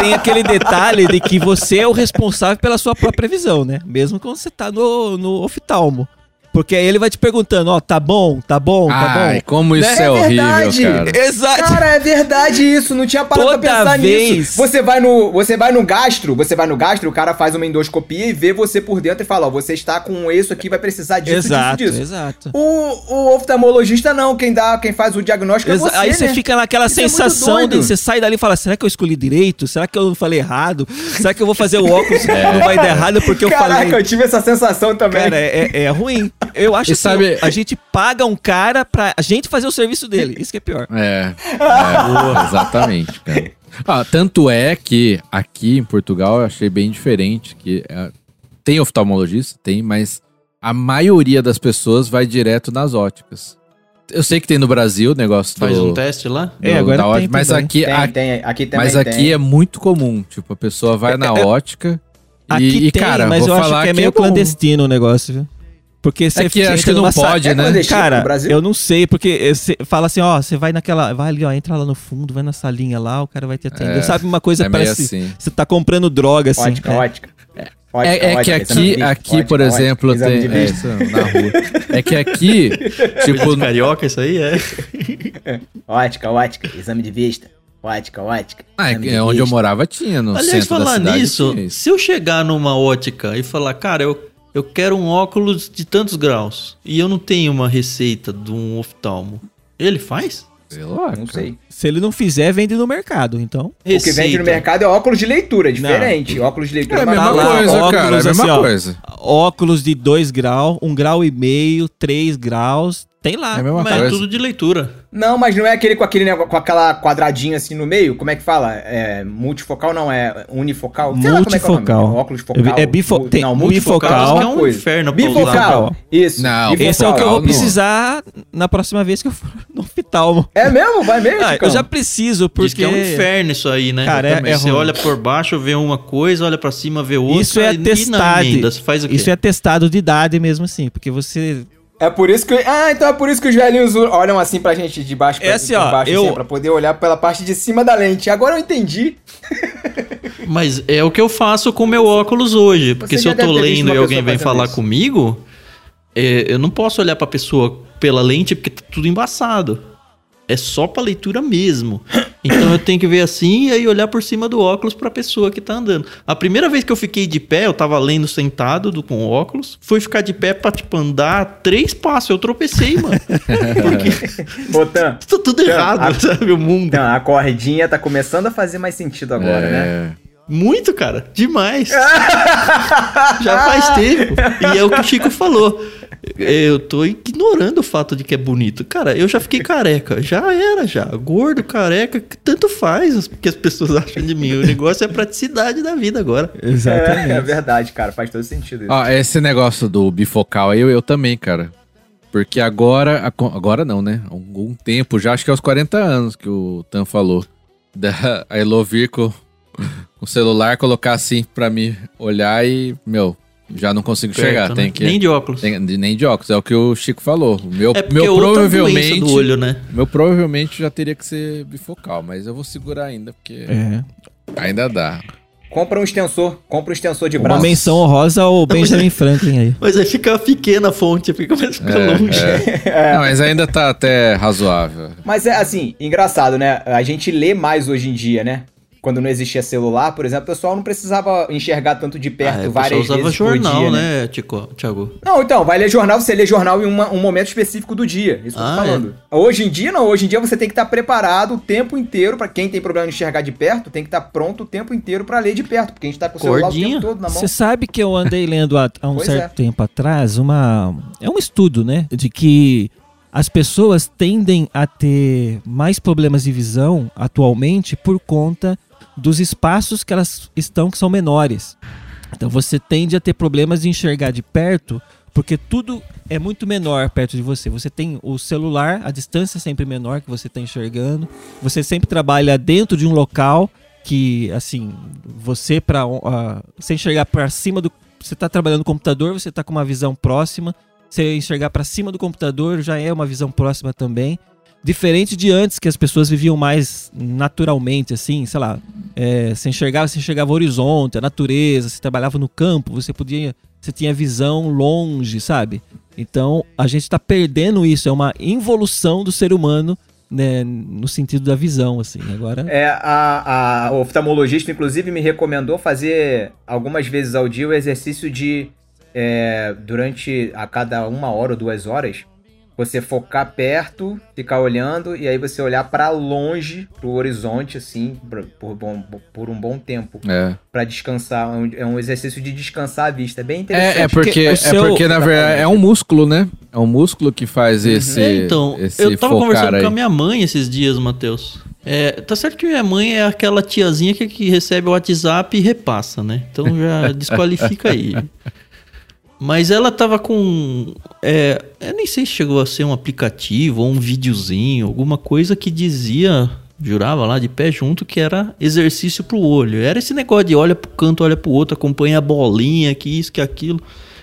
tem aquele detalhe de que você é o responsável pela sua própria visão, né? Mesmo quando você tá no, no oftalmo. Porque aí ele vai te perguntando, ó, tá bom, tá bom, tá Ai, bom. como isso Né? é, É horrível, verdade. cara. Exato. Cara, é verdade isso, não tinha parado pra Toda pensar vez. nisso. Você vai no, você vai no gastro, você vai no gastro, o cara faz uma endoscopia e vê você por dentro e fala, ó, você está com isso aqui, vai precisar disso, exato, disso, disso. exato. O, o oftalmologista não, quem dá, quem faz o diagnóstico é Exa- você, aí você né? fica naquela Isso é sensação de doido. você sai dali e fala: será que eu escolhi direito? Será que eu falei errado? Será que eu vou fazer o óculos não vai dar errado porque eu Caraca, falei. eu tive essa sensação também. Cara, é, é- é ruim. Eu acho E que sabe- a gente paga um cara pra a gente fazer o serviço dele. Isso que é pior. É, é, exatamente, cara. Ah, tanto é que aqui em Portugal eu achei bem diferente, que é, tem oftalmologista, tem, mas a maioria das pessoas vai direto nas óticas. Eu sei que tem no Brasil o negócio Faz do, um teste lá? do- É, agora da tem ótica, mas também. aqui, Tem, a- tem, aqui também mas aqui tem. é muito comum, tipo, a pessoa vai na ótica e, Aqui e, tem, cara, mas eu acho que é meio clandestino o negócio, viu? Porque você que acho que não pode, é né? Cara, eu não sei, porque você fala assim, ó, você vai naquela, vai ali, ó, entra lá no fundo, vai na salinha lá, o cara vai te atender. É, Sabe uma coisa é parece, assim. você tá comprando droga assim. Ótica, é. ótica. É, Ótica, é que ótica, de aqui, aqui ótica, por ótica, exemplo, tem. de É, vista. isso, na rua. É que aqui, tipo, Carioca, isso aí é. Ótica, ótica, exame de vista. Ótica, ótica. ah, é onde eu morava tinha, no Aliás, centro da falar cidade. nisso, tinha isso. se eu chegar numa ótica e falar, cara, eu, eu quero um óculos de tantos graus e eu não tenho uma receita de um oftalmo, ele faz? Sei lá, Não cara. sei. Se ele não fizer, vende no mercado, então. O que vende no mercado é óculos de leitura, é diferente. Óculos de leitura É a mais mesma lá, barato. coisa, óculos cara. É a mesma assim, ó. coisa. Óculos de 2 graus, 1 um grau e meio, 3 graus, tem lá. É a mesma Mas é coisa. tudo de leitura. Não, mas não é aquele com aquele negócio, com aquela quadradinha assim no meio? Como é que fala? É multifocal não, é unifocal? Sei lá como é que é o nome. Multifocal. Óculos focal. É bifo- Mu- tem não, bifocal. Acho que é uma um coisa. inferno. Bifocal. Isso. Não, bifocal. Esse é o que eu vou não. precisar na próxima vez que eu for no oftalmo. É mesmo? Vai mesmo, Ah, Eu já preciso, porque. Diz que é um inferno isso aí, né? Cara, é- é Você ruim. olha por baixo, vê uma coisa, olha pra cima, vê outra. Isso é e testado. faz o quê? Isso é testado de idade mesmo assim, porque você. É por isso que. Ah, então é por isso que os velhinhos olham assim pra gente de baixo pra, É assim, por ó, baixo, eu- assim, pra poder olhar pela parte de cima da lente. Agora eu entendi. Mas é o que eu faço com o meu óculos hoje. Porque Você se eu tô lendo e alguém vem falar isso. comigo, é, eu não posso olhar pra pessoa pela lente porque tá tudo embaçado. É só pra leitura mesmo. Então eu tenho que ver assim e aí olhar por cima do óculos pra pessoa que tá andando. A primeira vez que eu fiquei de pé, eu tava lendo sentado do, com óculos, fui ficar de pé pra, tipo, andar três passos. Eu tropecei, mano. Porque Botan. tá tudo errado, a- sabe? O mundo. Então, a cordinha tá começando a fazer mais sentido agora, né? Muito, cara. Demais. Já faz tempo. E é o que o Chico falou. Eu tô ignorando o fato de que é bonito. Cara, eu já fiquei careca. Já era, já. Gordo, careca, tanto faz o que as pessoas acham de mim. O negócio é a praticidade da vida agora. É, é verdade, cara. Faz todo sentido isso. Ó, esse negócio do bifocal aí, eu, eu também, cara. Porque agora, agora não, né? Há algum tempo, já acho que é aos 40 anos que o Tan falou. Da, a Elo vir com, com o celular, colocar assim pra mim olhar e, meu, já não consigo chegar. Perto, Tem né? que, Nem de óculos. tem- de- nem de óculos, é o que o Chico falou. O meu, É meu é provavelmente. do olho, né? Meu provavelmente já teria que ser bifocal, mas eu vou segurar ainda, porque É. ainda dá. Compra um extensor. Compra um extensor de Uma braço. menção honrosa ao Benjamin Franklin aí. Mas aí fica pequena a fonte, fica mais fica É, longe. Não, mas ainda tá até razoável. Mas é assim, engraçado, né? A gente lê mais hoje em dia, né? Quando não existia celular, por exemplo, o pessoal não precisava enxergar tanto de perto Ah, é, o várias usava vezes jornal, por dia, né, Tico, Thiago? Não, então, vai ler jornal, você lê jornal em uma- um momento específico do dia. Isso que eu Ah, tô falando. Hoje em dia, não. Hoje em dia você tem que estar preparado o tempo inteiro. Pra quem tem problema de enxergar de perto, tem que estar pronto o tempo inteiro pra ler de perto. Porque a gente tá com o celular o Cordinha. tempo todo na mão. Você sabe que eu andei lendo há, há um Pois certo é. tempo atrás uma é um estudo, né, de que as pessoas tendem a ter mais problemas de visão atualmente por conta dos espaços que elas estão que são menores. Então você tende a ter problemas de enxergar de perto porque tudo é muito menor perto de você. Você tem o celular, a distância é sempre menor que você está enxergando. Você sempre trabalha dentro de um local que, assim, você para você enxergar para cima do, você está trabalhando no computador, você está com uma visão próxima. Você enxergar para cima do computador já é uma visão próxima também. Diferente de antes, que as pessoas viviam mais naturalmente, assim, sei lá. É, você enxergava, você enxergava o horizonte, a natureza, você trabalhava no campo, você podia. Você tinha visão longe, sabe? Então a gente está perdendo isso, é uma involução do ser humano né, no sentido da visão, assim. Agora. É, a, a oftalmologista, inclusive, me recomendou fazer algumas vezes ao dia o exercício de, é, durante a cada uma hora ou duas horas, você focar perto, ficar olhando, e aí você olhar pra longe, pro horizonte, assim, por, por, bom- por um bom tempo, É. Pra descansar. É um- É um exercício de descansar a vista. É bem interessante. É, é porque, Porque é seu- porque, na verdade, é um músculo, né? É um músculo que faz esse. É, então, esse eu tava focar conversando aí. com a minha mãe esses dias, Matheus. É, tá certo que minha mãe é aquela tiazinha que, que recebe o WhatsApp e repassa, né? Então já desqualifica aí. Mas ela tava com. É, eu nem sei se chegou a ser um aplicativo ou um videozinho, alguma coisa que dizia, jurava lá de pé junto, que era exercício pro olho. Era esse negócio de olha pro canto, olha pro outro, acompanha a bolinha, que isso, que aquilo.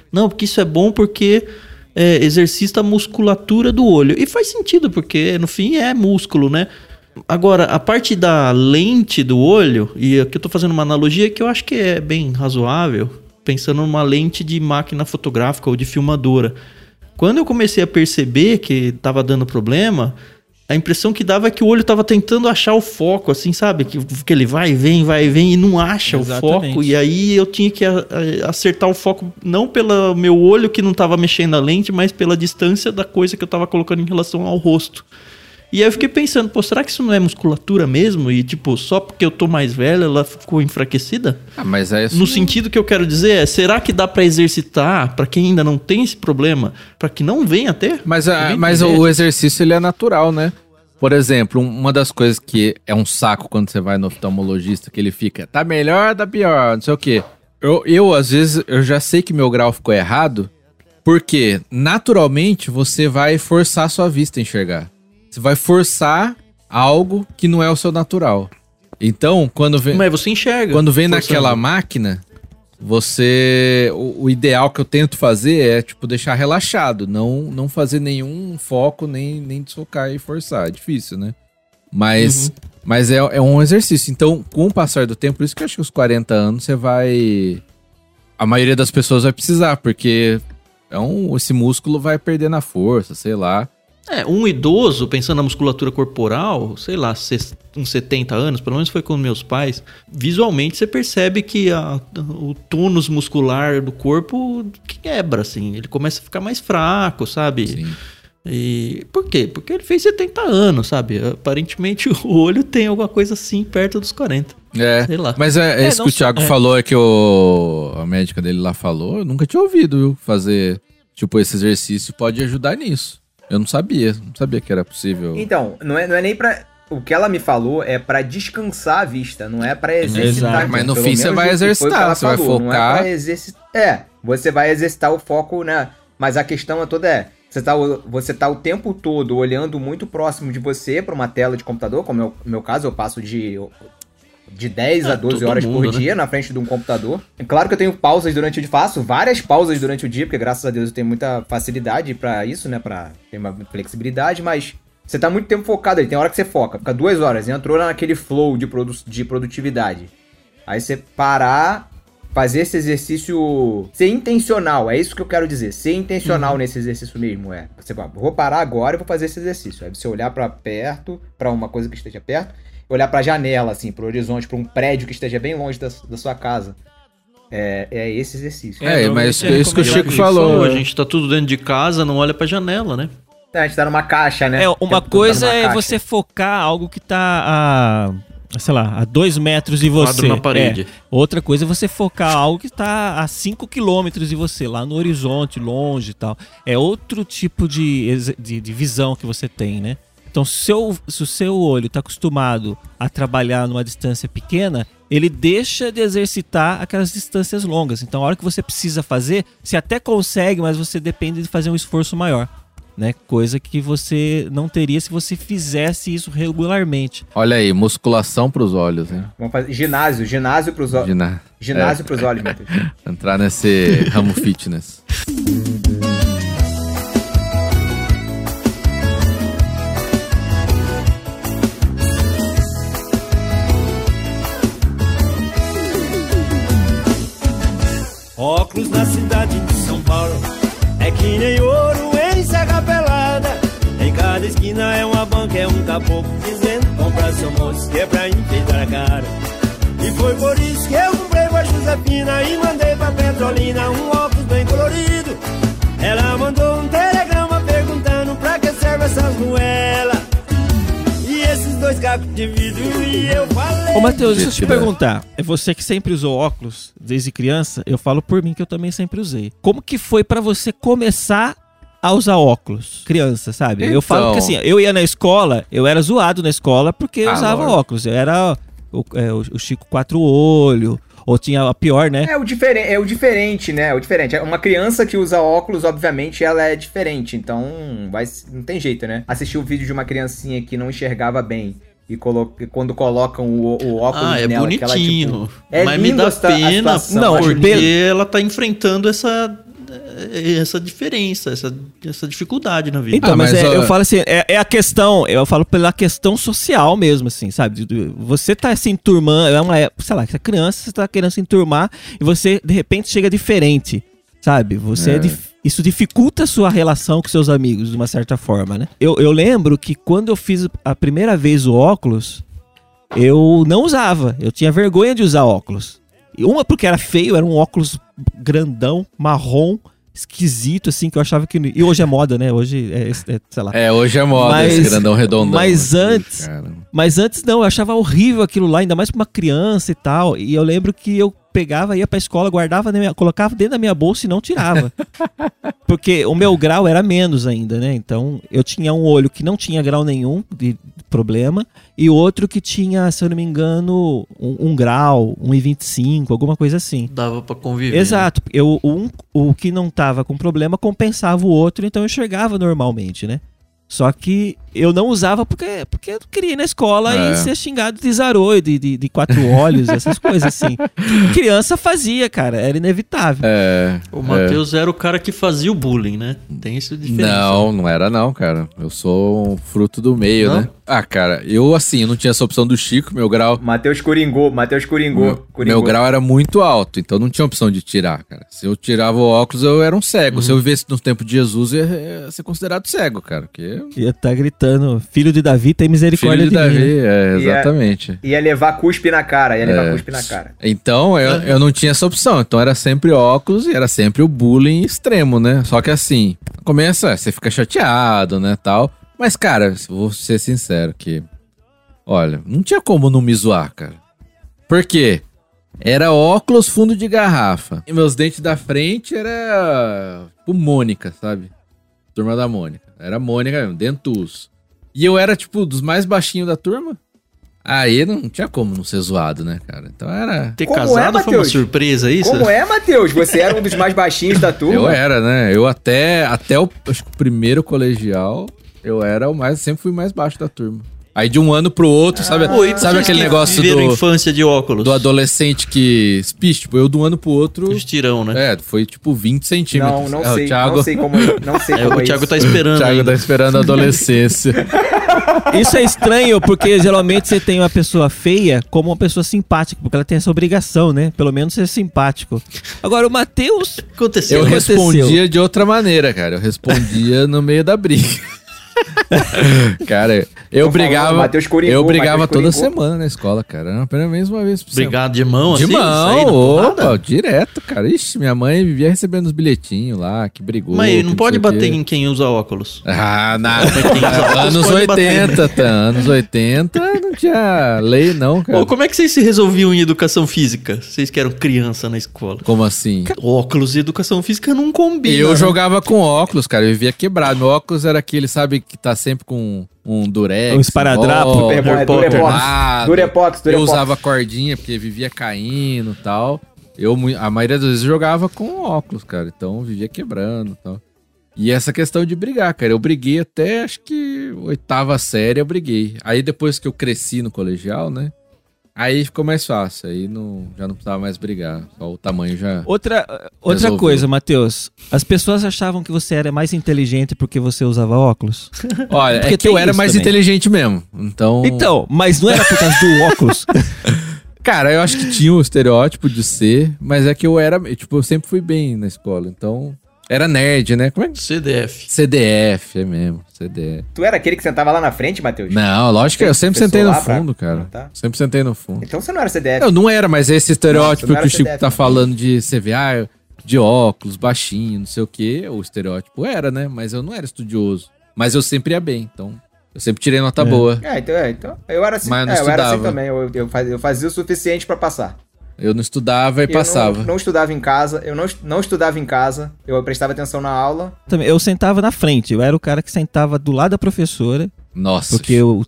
Não, porque isso é bom porque é, exercita a musculatura do olho. E faz sentido, porque no fim é músculo, né? Agora, a parte da lente do olho, e aqui eu tô fazendo uma analogia que eu acho que é bem razoável, pensando numa lente de máquina fotográfica ou de filmadora. Quando eu comecei a perceber que tava dando problema, a impressão que dava é que o olho tava tentando achar o foco, assim, sabe? Que, que ele vai, vem, vai, vem e não acha o Exatamente. foco. E aí eu tinha que acertar o foco não pelo meu olho que não tava mexendo a lente, mas pela distância da coisa que eu tava colocando em relação ao rosto. E aí eu fiquei pensando, pô, será que isso não é musculatura mesmo? E tipo, só porque eu tô mais velho ela ficou enfraquecida? Ah, mas é isso. No sentido que eu quero dizer é, será que dá pra exercitar pra quem ainda não tem esse problema, Pra que não venha a ter? Mas, a- Alguém mas o exercício ele é natural, né? Por exemplo, um- uma das coisas que é um saco quando você vai no oftalmologista, que ele fica, tá melhor, tá pior, não sei o quê. Eu, eu, às vezes, eu já sei que meu grau ficou errado, porque naturalmente você vai forçar a sua vista a enxergar. Você vai forçar algo que não é o seu natural. Então, quando vem. Mas você enxerga. Quando vem forçando. naquela máquina, você. O, o ideal que eu tento fazer é, tipo, deixar relaxado. Não, não fazer nenhum foco, nem, nem desfocar e forçar. É difícil, né? Mas, mas é, é um exercício. Então, com o passar do tempo, por isso que eu acho que os 40 anos você vai. A maioria das pessoas vai precisar, porque é um, esse músculo vai perdendo a força, sei lá. É, um idoso, pensando na musculatura corporal, sei lá, uns 70 anos, pelo menos foi com meus pais, visualmente você percebe que a- o tônus muscular do corpo quebra, assim. Ele começa a ficar mais fraco, sabe? Sim. E por quê? Porque ele fez 70 anos, sabe? Aparentemente o olho tem alguma coisa assim perto dos 40. É, Sei lá. mas é, é É, isso que o Thiago é. falou, é que o, a médica dele lá falou, eu nunca tinha ouvido, viu? Fazer, tipo, esse exercício pode ajudar nisso. Eu não sabia, não sabia que era possível. Então, não é, não é nem pra. O que ela me falou é pra descansar a vista, não é pra exercitar. Exato. Mas no fim você vai exercitar, você vai falou, Não é, focar. pra exerci- é, você vai exercitar o foco, né? Mas a questão é toda é. Você tá, o- você tá o tempo todo olhando muito próximo de você pra uma tela de computador, como é o meu caso, eu passo de, de 10 a Ah, 12 todo horas mundo, por né? dia na frente de um computador. É claro que eu tenho pausas durante o dia, faço várias pausas durante o dia, porque graças a Deus eu tenho muita facilidade pra isso, né? Pra ter uma flexibilidade, mas você tá muito tempo focado ali. Tem hora que você foca, fica duas horas, entrou naquele flow de, produ de produtividade. Aí você parar, fazer esse exercício. Ser intencional, é isso que eu quero dizer. Ser intencional nesse exercício mesmo. É. Você vai, vou parar agora e vou fazer esse exercício. Aí você olhar pra perto, pra uma coisa que esteja perto. Olhar pra janela, assim, pro horizonte, pra um prédio que esteja bem longe da, da sua casa. É, é esse exercício. É, É, mas é isso que o Chico falou. A gente tá tudo dentro de casa, não olha pra janela, né? É, a gente tá numa caixa, né? É, O uma coisa tá numa é caixa. você focar algo que tá a, sei lá, a dois metros de você. Quadro na parede. É. Outra coisa é você focar algo que tá a 5 quilômetros de você, lá no horizonte, longe e tal. É outro tipo de, de, de visão que você tem, né? Então, se, seu, se o seu olho está acostumado a trabalhar numa distância pequena, ele deixa de exercitar aquelas distâncias longas. Então, a hora que você precisa fazer, você até consegue, mas você depende de fazer um esforço maior. Né? Coisa que você não teria se você fizesse isso regularmente. Olha aí, musculação pros olhos, né? Vamos fazer ginásio, ginásio pros olhos. Gina- Ginásio pros olhos, Matheus. Entrar nesse ramo fitness. Óculos na cidade de São Paulo. É que nem ouro em Serra Pelada. Em cada esquina é uma banca, é um caboclo Dizendo compra seu moço que é pra enfeitar a cara. E foi por isso que eu comprei pra Josefina E mandei pra Petrolina um óculos bem colorido. Ela mandou um telegrama perguntando pra que serve essas moelas E cacos de vidro e eu falei Ô, Matheus, deixa eu te perguntar. É você que sempre usou óculos desde criança? Eu falo por mim que eu também sempre usei. Como que foi pra você começar a usar óculos? Criança, sabe? Eu falo Então. que assim, eu ia na escola, eu era zoado na escola porque eu Ah, usava lógico. óculos. Eu era o, é, o- o Chico Quatro Olho, ou tinha a pior, né? É o, diferente, é o diferente, né? É o diferente. Uma criança que usa óculos, obviamente, ela é diferente. Então, vai, não tem jeito, né? Assistir o vídeo de uma criancinha que não enxergava bem e colo- quando colocam o, o óculos Ah, é nela, que ela, bonitinho. tipo, é mas me dá a a pena situação, Não, porque lindo. ela tá enfrentando essa, essa diferença, essa, essa dificuldade na vida. Então, Ah, mas, mas, é, ó- eu falo assim, é, é a questão, eu falo pela questão social mesmo, assim, sabe? Você tá se enturmando, é uma, é- sei lá, você é criança, você tá querendo se enturmar e você, de repente, chega diferente, sabe? Você é É. dif- isso dificulta a sua relação com seus amigos, de uma certa forma, né? Eu, eu lembro que quando eu fiz a primeira vez o óculos, eu não usava, eu tinha vergonha de usar óculos. Uma porque era feio, era um óculos grandão, marrom, esquisito, assim, que eu achava que. E hoje é moda, né? Hoje é, é, sei lá. É, hoje é moda Mas- esse grandão redondão. mas antes- cara. Mas antes não, eu achava horrível aquilo lá, ainda mais pra uma criança e tal. E eu lembro que eu pegava, ia pra escola, guardava, na minha, colocava dentro da minha bolsa e não tirava. Porque o meu grau era menos ainda, né? Então eu tinha um olho que não tinha grau nenhum de problema e outro que tinha, se eu não me engano, um, um grau, 1,25, alguma coisa assim. Dava pra conviver. né? Exato. Eu, um, o que não tava com problema compensava o outro, então eu enxergava normalmente, né? Só que eu não usava porque, porque eu queria ir na escola É. e ser xingado de zaroi, de, de, de quatro olhos, essas coisas assim. Criança fazia, cara, era inevitável. É. O Matheus era o cara que fazia o bullying, né? Tem isso de diferença. Não, não era não, cara. Eu sou um fruto do meio, Não? né? Ah, cara, eu assim, eu não tinha essa opção do Chico, meu grau. Matheus Coringou, Matheus Coringou. Meu, meu grau era muito alto, então não tinha opção de tirar, cara. Se eu tirava o óculos, eu era um cego. Se eu vivesse no tempo de Jesus, eu ia, ser considerado cego, cara. Porque Ia estar gritando, filho de Davi, tem misericórdia filho de de, mim. Davi, né? é, E é- exatamente. Ia levar cuspe na cara, ia levar É. cuspe na cara. Então, eu, eu não tinha essa opção. Então era sempre óculos e era sempre o bullying extremo, né? Só que assim, começa, você fica chateado, né, tal. Mas, cara, vou ser sincero que... Olha, não tinha como não me zoar, cara. Por quê? Era óculos fundo de garrafa. E meus dentes da frente era... Tipo Mônica, sabe? Turma da Mônica. Era Mônica mesmo, dentus. E eu era, tipo, dos mais baixinhos da turma. Aí não tinha como não ser zoado, né, cara? Então era... Ter Como é, casado foi uma surpresa isso? Como é, Matheus? Você era um dos mais baixinhos da turma? Eu era, né? Eu até, até o, acho que o primeiro colegial, eu era o mais, sempre fui mais baixo da turma. Aí de um ano pro outro, sabe, e sabe aquele que negócio do, infância de óculos. do adolescente que espicha? Tipo, eu de um ano pro outro, Os tirão, né? é, foi tipo 20 centímetros. Não, não É, sei. O Thiago, Não sei como, não sei É, como o é Thiago isso. tá o esperando Thiago ainda. tá esperando a adolescência. Isso é estranho, porque geralmente você tem uma pessoa feia como uma pessoa simpática, porque ela tem essa obrigação, né? Pelo menos ser simpático. Agora, o Matheus. Aconteceu. Eu aconteceu? respondia de outra maneira, cara. Eu respondia no meio da briga. Cara, eu Tô brigava. falando, eu brigava toda semana na escola, cara. Era pelo menos uma vez por semana. Obrigado de mão, De assim? sair mão, opa, direto, cara. Ixi, minha mãe vivia recebendo os bilhetinhos lá, que brigou. Mas não pode bater em quem usa óculos. Ah, nada. Anos pode bater. 80, tá? Anos 80 não tinha lei, não, cara. Ô, como é que vocês se resolviam em educação física? Vocês que eram criança na escola. Como assim? Óculos e educação física não combinam. Eu jogava com óculos, cara. Eu vivia quebrado. Meu óculos era aquele, sabe, que tá sempre com um durex. Um esparadrapo. ó, É. Durepox. Ah, Durepox, Eu Durepox. usava cordinha porque vivia caindo e tal. Eu, a maioria das vezes, jogava com óculos, cara. Então, vivia quebrando e tal. E essa questão de brigar, cara. Eu briguei até, acho que, oitava série eu briguei. Aí, depois que eu cresci no colegial, né? Aí ficou mais fácil. Aí não, já não precisava mais brigar. Só o tamanho já... Outra, outra Resolveu. coisa, Matheus. As pessoas achavam que você era mais inteligente porque você usava óculos. Olha, Porque é que eu era mais também. inteligente mesmo. Então... Então, mas não era por causa do óculos. Cara, eu acho que tinha o estereótipo de ser, mas é que eu era, tipo, eu sempre fui bem na escola, então era nerd, né? Como é que CDF. CDF, é mesmo, CDF. Tu era aquele que sentava lá na frente, Matheus? Não, lógico que eu sempre sentei no lá pra- fundo, cara. Ah, tá. Sempre sentei no fundo. Então você não era CDF. Eu não era, mas esse estereótipo Não, que o Chico CDF, tá não. falando de CVA, de óculos, baixinho, não sei o quê, o estereótipo era, né? Mas eu não era estudioso. Mas eu sempre ia bem, então eu sempre tirei nota boa. É, então, é, então eu era assim, Mas eu não é, eu era assim também. Eu, eu, fazia, eu fazia o suficiente pra passar. Eu não estudava e Eu passava. Não, não estudava em casa, eu não, não estudava em casa, eu prestava atenção na aula. Também, eu sentava na frente. Eu era o cara que sentava do lado da professora. Nossa. Porque eu.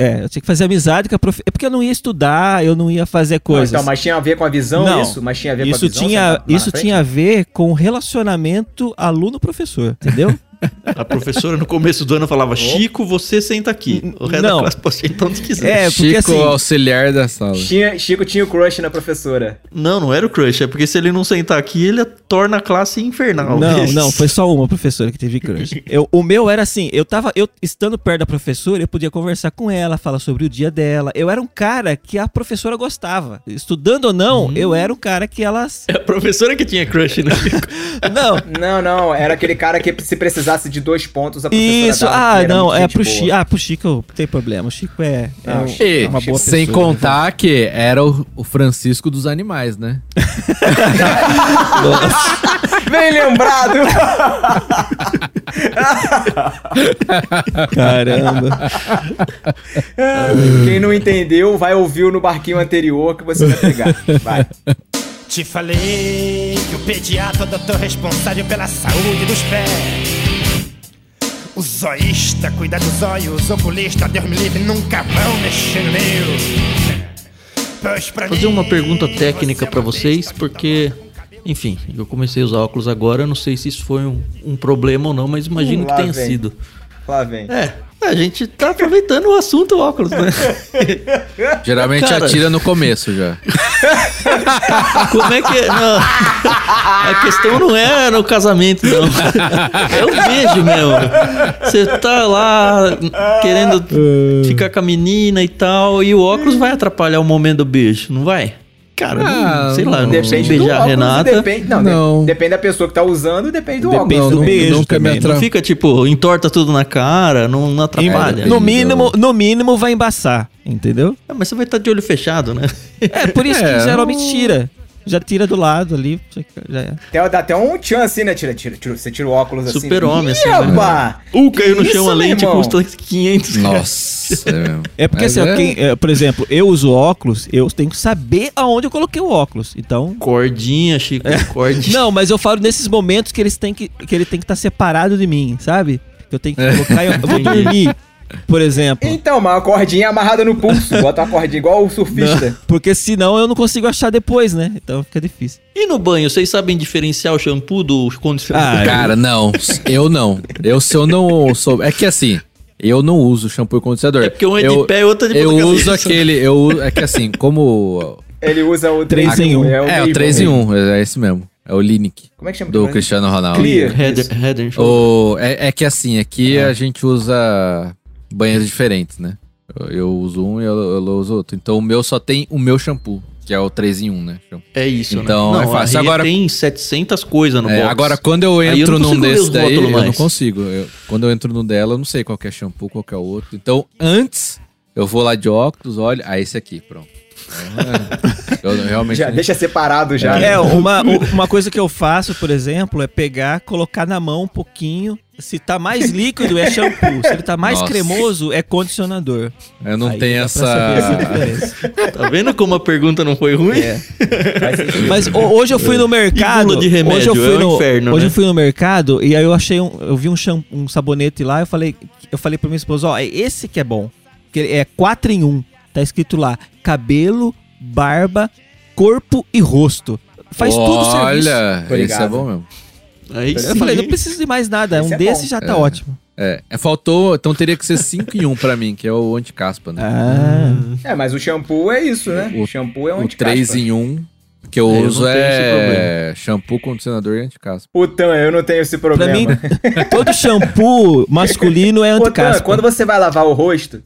É, eu tinha que fazer amizade com a professora. É porque eu não ia estudar, eu não ia fazer Não, coisas. então, mas tinha a ver com a visão Não. isso? Mas tinha a ver isso com a visão? tinha, isso tinha a ver com o relacionamento aluno-professor, entendeu? A professora no começo do ano falava: Chico, você senta aqui. O resto Não. da classe pode sentar onde quiser. É, porque Chico, assim. auxiliar da sala. Tinha, Chico tinha o crush na professora. Não, não era o crush. É porque se ele não sentar aqui, ele torna a classe infernal. Não, não, foi só uma professora que teve crush. Eu, o meu era assim, eu tava, eu estando perto da professora, eu podia conversar com ela, falar sobre o dia dela. Eu era um cara que a professora gostava. Estudando ou não, eu era um cara que elas É a professora que tinha crush no Chico. Não, Não, não, era aquele cara que se precisasse de dois pontos, a professora isso. dava, Ah, não, é pro boa. Chico. Ah, pro Chico não tem problema. O Chico é, é, Não, um- Chico- é uma boa sem pessoa. contar que era o, o Francisco dos animais, né? Bem lembrado! Caramba. Quem não entendeu, vai ouvir no barquinho anterior que você vai pegar. Vai. Te falei que o pediatra é o doutor responsável pela saúde dos pés. O zoísta cuida dos olhos, o oculista, Deus me livre, nunca vão mexer no meu. Fazer uma pergunta técnica é uma vocês, porque, enfim, eu comecei a usar óculos agora, eu não sei se isso foi um, um problema ou não, mas imagino Hum, que tenha vem. sido. Lá vem. É, a gente tá aproveitando o assunto óculos, né? Geralmente Cara. atira no começo já. Como é que é? Não. A questão não é no casamento, não. É o beijo mesmo. Você tá lá querendo ficar com a menina e tal, e o óculos vai atrapalhar o momento do beijo, não vai? Cara, não- Ah, sei lá, não. não Depende do beijar a óculos Renata. Depende, não, Não. de- depende da pessoa que tá usando e depende do Depende óculos. do nu- beijo nunca me também, atra- Não fica tipo, entorta tudo na cara, não, não atrapalha. depende. No mínimo, no mínimo vai embaçar, entendeu? Ah, mas você vai estar de olho fechado, né? É por isso É, que geralmente tira. Já tira do lado ali, já é. Até, dá até um tchan assim, né? Tira, tira, tira, você tira o óculos assim. Super-homem, assim, né? Uh, caiu no chão a lente, irmão? custa 500 reais. Nossa, é. É porque Mas assim, é- quem- é, por exemplo, eu uso óculos, eu tenho que saber aonde eu coloquei o óculos. Então. Cordinha, Chico, cordinha. Não, mas eu falo nesses momentos que eles têm que. que ele tem que estar separado de mim, sabe? Que eu tenho que colocar. eu, eu vou dormir, por exemplo. Então, mas a cordinha amarrada no pulso. Bota uma cordinha igual o surfista. Porque senão eu não consigo achar depois, né? Então fica difícil. E no banho, vocês sabem diferenciar o shampoo do condicionador? Ah, Cara, não. Eu não. Eu se eu não sou. É que assim, eu não uso shampoo e condicionador. É porque um é de eu, pé e outro é de Eu uso cabeça. aquele. Eu, uso- é que assim, como. Ele usa o Três 3 em um. É o, É, o Avon. 3 em 1, é esse mesmo. É o Linick. Como é que chama? Do? Cristiano Ronaldo. Clear. Head, head and. O, é, é que assim, aqui a gente usa banheiros diferentes, né? Eu, eu uso um e eu, eu uso outro. Então o meu só tem o meu shampoo. que é o 3 em 1, né? É isso, Então, né? é fácil. Agora- tem 700 coisas no É, box. agora, quando eu eu entro não num desse daí, eu não consigo. Eu- quando eu entro num dela, eu não sei qual que é shampoo, qual que é o outro. Então, antes, eu vou lá de óculos, olho, ah, esse aqui, pronto. Eu realmente... Já deixa separado já. É, uma, uma coisa que eu faço, por exemplo, é pegar, colocar na mão um pouquinho. Se tá mais líquido, é shampoo. Se ele tá mais Nossa. cremoso, é condicionador. Eu não Aí tenho essa. Tá vendo como a pergunta não foi ruim? É. Mas ho- hoje eu fui no mercado. de remédio, hoje eu fui é um no, inferno, Hoje né? eu fui no mercado e aí eu achei um. Eu vi um, cham- um sabonete lá, eu falei, eu falei pra minha esposa, ó, é esse que é bom. Que é 4 em 1. Tá escrito lá: cabelo, barba, corpo e rosto. Faz tudo o serviço. Olha, esse é bom mesmo. Aí Eu sim. falei, não preciso de mais nada. Esse um é desse bom. já tá ótimo. É, é, faltou, então teria que ser 5 em 1 pra mim, que é o anticaspa, né? Ah. É, mas o shampoo é isso, né? O, O- shampoo é um o anticaspa. 3 em 1 que eu É, eu uso não tenho esse é shampoo, condicionador e anticaspa. Puta, eu não tenho esse Pra problema. mim, todo shampoo masculino é anticaspa. quando você vai lavar o rosto...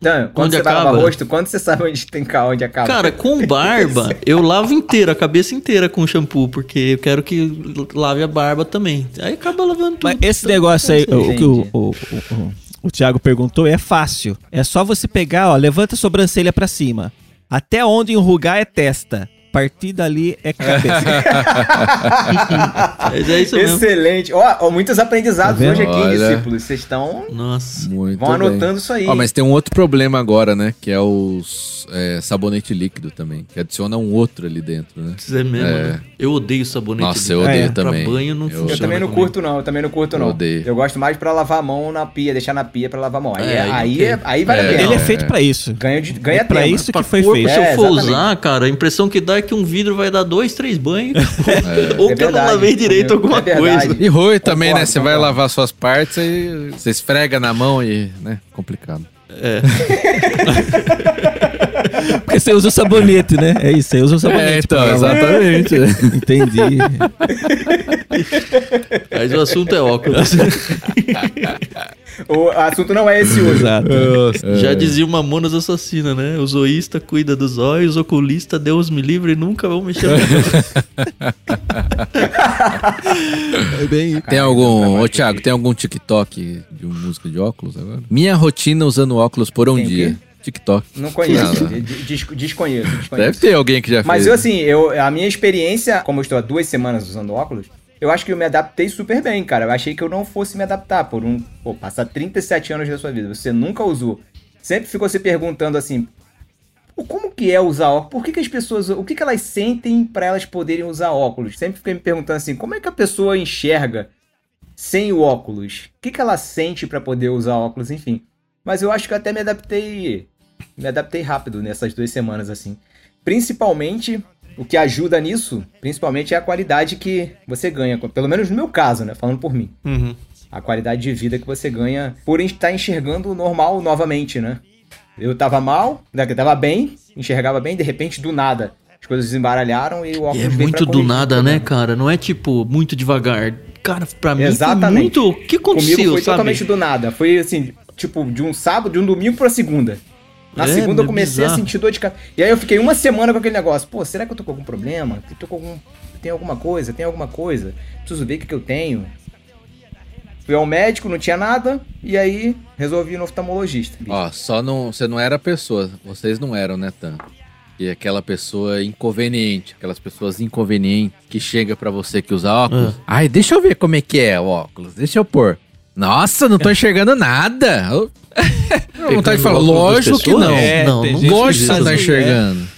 Tan, quando Onde você vai acaba? lavar o rosto, quando você sabe onde tem cá, onde acaba? Cara, com barba, eu lavo inteira, a cabeça inteira com shampoo, porque eu quero que lave a barba também. Aí acaba lavando tudo. Mas esse negócio aí, o, que o, o, o, o, o Thiago perguntou, é fácil. É só você pegar, ó, levanta a sobrancelha pra cima. Até onde enrugar é testa. A partir dali é cabeça. Mas é isso mesmo. Excelente. Ó, ó, muitos aprendizados Tá hoje aqui, Olha. discípulos. Vocês estão... Nossa. Muito Vão bem. anotando isso aí. Ó, mas tem um outro problema agora, né? Que é os é, sabonete líquido também. Que adiciona um outro ali dentro, né? Isso é mesmo, É. né? Eu odeio sabonete. Nossa, eu líquido. odeio É, também. Pra banho não Eu- funciona. Eu também não comigo. curto, não. Eu também não curto, Eu não. odeio. Eu gosto mais pra lavar a mão na pia, deixar na pia pra lavar a mão. Aí, É, é, aí aí, é- aí vale a É, pena. Ele é feito é. pra isso. Ganha, de, ganha É pra tempo. isso que Pra foi feito. se eu É, for usar, cara, a impressão que dá é que um vidro vai dar dois, três banhos. Ou É que eu não verdade, lavei direito alguma É verdade. coisa. E roer também, né? Você vai lavar suas partes e você esfrega na mão e, né? Complicado. Porque você usa o sabonete, né? É isso, você usa o sabonete. É, então, exatamente. Entendi. Mas o assunto é óculos. O assunto não é esse hoje. Exato. Já dizia uma Monas assassina, né? O zoísta cuida dos olhos, o oculista, Deus me livre, nunca vão mexer no É bem Tem algum. Ô, Thiago, tem algum TikTok de uma música de óculos agora? Minha rotina usando óculos por um Tem dia. quê? TikTok. Não conheço. Não, não. de- des- desconheço, desconheço. Deve ter alguém que já Mas fez. eu, assim, eu, a minha experiência, como eu estou há duas semanas usando óculos, eu acho que eu me adaptei super bem, cara. Eu achei que eu não fosse me adaptar por um. Pô, passar 37 anos da sua vida. Você nunca usou. Sempre ficou se perguntando assim. "Pô, Como que é usar óculos? Por que, que as pessoas. O que, que elas sentem pra elas poderem usar óculos? Sempre fiquei me perguntando assim: como é que a pessoa enxerga sem o óculos? O que, que ela sente pra poder usar óculos? Enfim. Mas eu acho que eu até me adaptei. Me adaptei rápido nessas duas semanas, assim. Principalmente, o que ajuda nisso, principalmente, é a qualidade que você ganha. Pelo menos no meu caso, né? Falando por mim. Uhum. A qualidade de vida que você ganha por estar enxergando o normal novamente, né? Eu tava mal, né, tava bem, enxergava bem, de repente, do nada. As coisas desembaralharam e o E óculos é veio muito do nada, né, problema. cara? Não é tipo muito devagar. Cara, pra mim Exatamente. foi muito. O que aconteceu, Comigo foi sabe? totalmente do nada. Foi assim, tipo, de um sábado, de um domingo pra segunda. Na É, segunda eu é comecei a bizarro. sentir dor de cabeça. E aí eu fiquei uma semana com aquele negócio. Pô, será que eu tô com algum problema? Eu tô com algum... Tem alguma coisa? Tem alguma coisa? Preciso ver o que, que eu tenho. Fui ao médico, não tinha nada. E aí resolvi ir no oftalmologista. Ó, só não. Você não era a pessoa. Vocês não eram, né, Tan? E aquela pessoa inconveniente, aquelas pessoas inconvenientes que chega pra você que usa óculos. Ai, deixa eu ver como é que é o óculos. Deixa eu pôr. Nossa, não tô enxergando nada. Eu... Vontade de falar, lógico que não. É, não, não Lógico que que você não tá enxergando.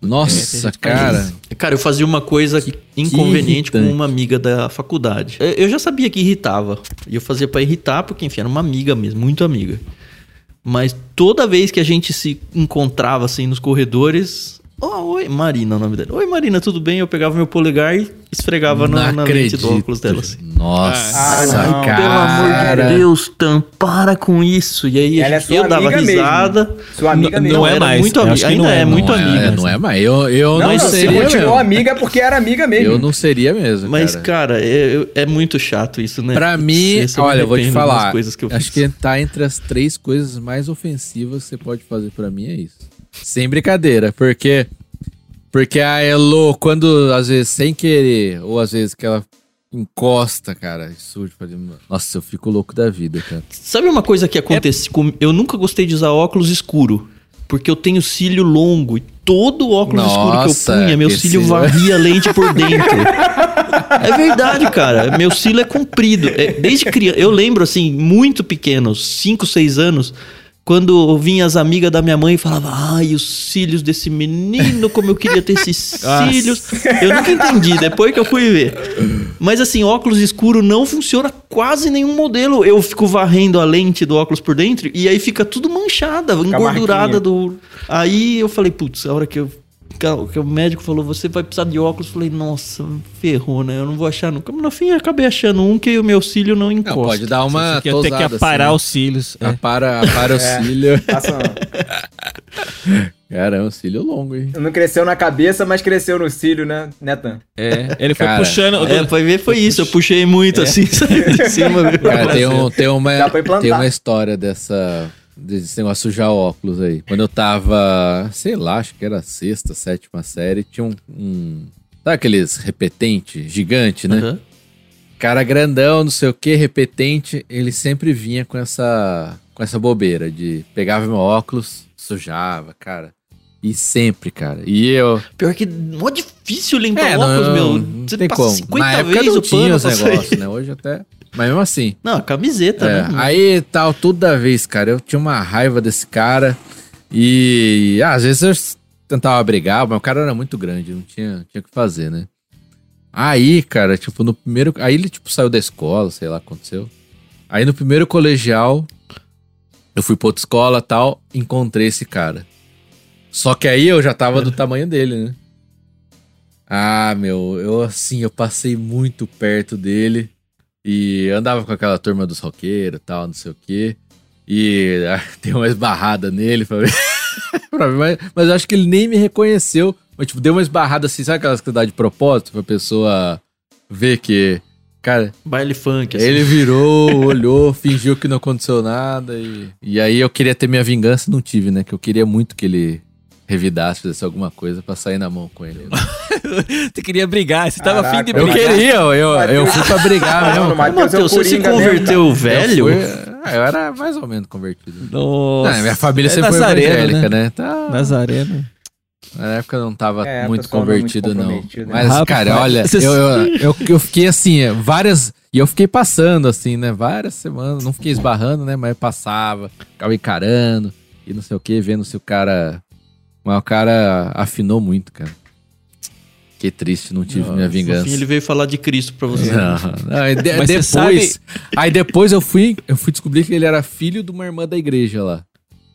Nossa, gente que faz cara. Cara, eu fazia uma coisa inconveniente com uma amiga da faculdade. Eu- Eu já sabia que irritava. E eu fazia pra irritar, porque, enfim, era uma amiga mesmo, muito amiga. Mas toda vez que a gente se encontrava assim nos corredores. Oh, oi, Marina, é o nome dela. Oi, Marina, tudo bem? Eu pegava meu polegar e esfregava Não na, na lente do óculos dela. Assim. Nossa, Ah, não. cara. Pelo amor de Deus, Tam, para com isso. E aí Ela é gente- sua eu dava amiga mesmo. risada. Sua amiga Não- mesmo. não é mais. muito Eu amiga. acho que Ainda não é, é, muito não amiga. É, não é mais. Eu, eu Não, não, não, você seria continuou mesmo. amiga porque era amiga mesmo. Eu não seria mesmo, Mas, cara. cara, é, é muito chato isso, né? Pra mim, eu olha, eu vou te falar. Coisas que eu acho fiz. que tá entre as três coisas mais ofensivas que você pode fazer pra mim é isso. Sem brincadeira, porque Porque a Elo, quando às vezes sem querer, ou às vezes que ela encosta, cara, e surge, falei, nossa, eu fico louco da vida, cara. Sabe uma coisa que acontece com... Eu nunca gostei de usar óculos escuro. Porque eu tenho cílio longo e todo óculos escuro que Nossa, eu punha, meu esse- cílio varria a lente por dentro. É verdade, cara. Meu cílio é comprido. É, desde criança. Eu lembro, assim, muito pequeno, 5, 6 anos, quando vinha as amigas da minha mãe e falava, ai, os cílios desse menino, como eu queria ter esses cílios. Eu nunca entendi, depois que eu fui ver. Mas assim, óculos escuro não funciona quase nenhum modelo. Eu fico varrendo a lente do óculos por dentro e aí fica tudo manchada, engordurada marquinha. do. Aí eu falei, putz, a hora que eu. Que o- que médico falou, você vai precisar de óculos. Eu falei, nossa, ferrou, né? Eu não vou achar nunca. Mas no fim, eu acabei achando um que o meu cílio não encosta. Não, pode dar uma Você ia ter que tosada, aparar assim, os cílios. né? é. Apara, apara o É. cílio. Passa- Caramba, cílio longo, hein? Não cresceu na cabeça, mas cresceu no cílio, né, Netan? É, ele foi Cara, puxando. É, foi ver, foi isso. Eu puxei muito É. assim, saiu de cima. Cara, tem, um, tem, uma, Dá pra implantar. tem uma história dessa. Desse negócio de sujar óculos aí. Quando eu tava, sei lá, acho que era sexta, sétima série, tinha um. um sabe aqueles repetente gigante, né? Aham. Cara grandão, não sei o que, repetente, ele sempre vinha com essa com essa bobeira de pegava meu óculos, sujava, cara. E sempre, cara. E eu. Pior que mó difícil limpar É, óculos, não, meu. não Você tem passa como. 50 Na época vezes não o tinha os negócios, né? Hoje até. Mas mesmo assim. Não, a camiseta, É, né? aí tal, toda vez, cara, eu tinha uma raiva desse cara. E ah, às vezes eu tentava brigar, mas o cara era muito grande, não tinha, tinha o que fazer, né? Aí, cara, tipo, no primeiro. Aí ele, tipo, saiu da escola, sei lá o que aconteceu. Aí no primeiro colegial, eu fui pra outra escola e tal, encontrei esse cara. Só que aí eu já tava do tamanho dele, né? Ah, meu, eu assim, eu passei muito perto dele e andava com aquela turma dos roqueiros e tal, não sei o quê. E ah, dei uma esbarrada nele pra ver. pra ver, mas, mas eu acho que ele nem me reconheceu. Mas, tipo, deu uma esbarrada assim, sabe aquelas que dá de propósito pra pessoa ver que. Cara, Baile funk, assim. ele virou, olhou, fingiu que não aconteceu nada. E, e aí eu queria ter minha vingança, não tive, né? Que eu queria muito que ele revidasse, fizesse alguma coisa pra sair na mão com ele. Você queria brigar, você tava afim de Eu brigar. queria, eu, eu, eu fui pra brigar Não, mesmo. no Matheus é você se converteu mesmo, velho? Eu, fui- ah, eu era mais ou menos convertido. Nossa. Não, minha família É sempre foi evangélica, né? né? Tá, Nazareno. Na época eu não tava É, muito não é muito convertido, não. comprometido, né? Mas, cara, olha, eu, eu, eu, eu fiquei assim, é, várias. E eu fiquei passando, assim, né? Várias semanas. Não fiquei esbarrando, né? Mas eu passava, ficava encarando e não sei o que, vendo se o cara. Mas o cara afinou muito, cara. Fiquei triste, não tive minha No vingança. fim, ele veio falar de Cristo pra você. Não, não, de- depois, sabe- aí depois eu fui, eu fui descobrir que ele era filho de uma irmã da igreja lá.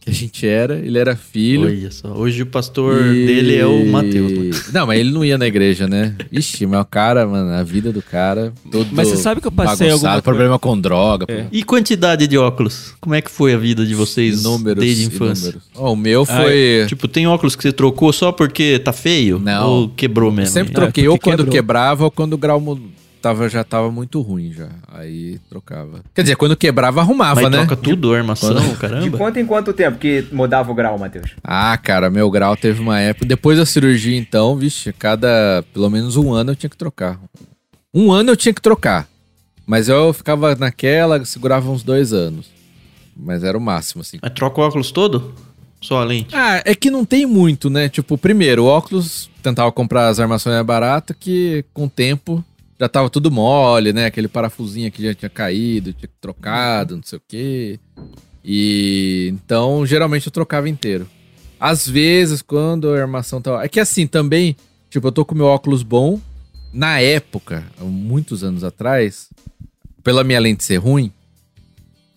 Que a gente era, ele era filho. Olha só, hoje o pastor E- dele é o Mateus. Não, mas ele não ia na igreja, né? Ixi, mas o cara, mano, a vida do cara. Todo Mas você sabe que eu passei alguma problema com droga. É. E quantidade de óculos? Como é que foi a vida de vocês Números. desde a infância? Ó, o meu foi. Tipo, tem óculos que você trocou só porque tá feio? Não. Ou quebrou mesmo? sempre É, troquei, porque ou quando quebrou. quebrava, ou quando o grau mu- tava, já tava muito ruim já. Aí trocava. Quer dizer, quando quebrava, arrumava, Mas né? troca tudo, armação, De caramba. quanto em quanto tempo que mudava o grau, Matheus? Ah, cara, meu grau teve uma época. Depois da cirurgia, então, vixe, cada pelo menos um ano eu tinha que trocar. Um ano eu tinha que trocar. Mas eu ficava naquela, segurava uns dois anos. Mas era o máximo, assim. Mas troca o óculos todo? Só a lente? Ah, é que não tem muito, né? Tipo, primeiro, o óculos, tentava comprar as armações mais baratas, que com o tempo já tava tudo mole, né? Aquele parafusinho que já tinha caído, tinha trocado, não sei o quê. E então, geralmente eu trocava inteiro. Às vezes, quando a armação tava. É que assim, também, tipo, eu tô com meu óculos bom. Na época, muitos anos atrás, pela minha lente ser ruim,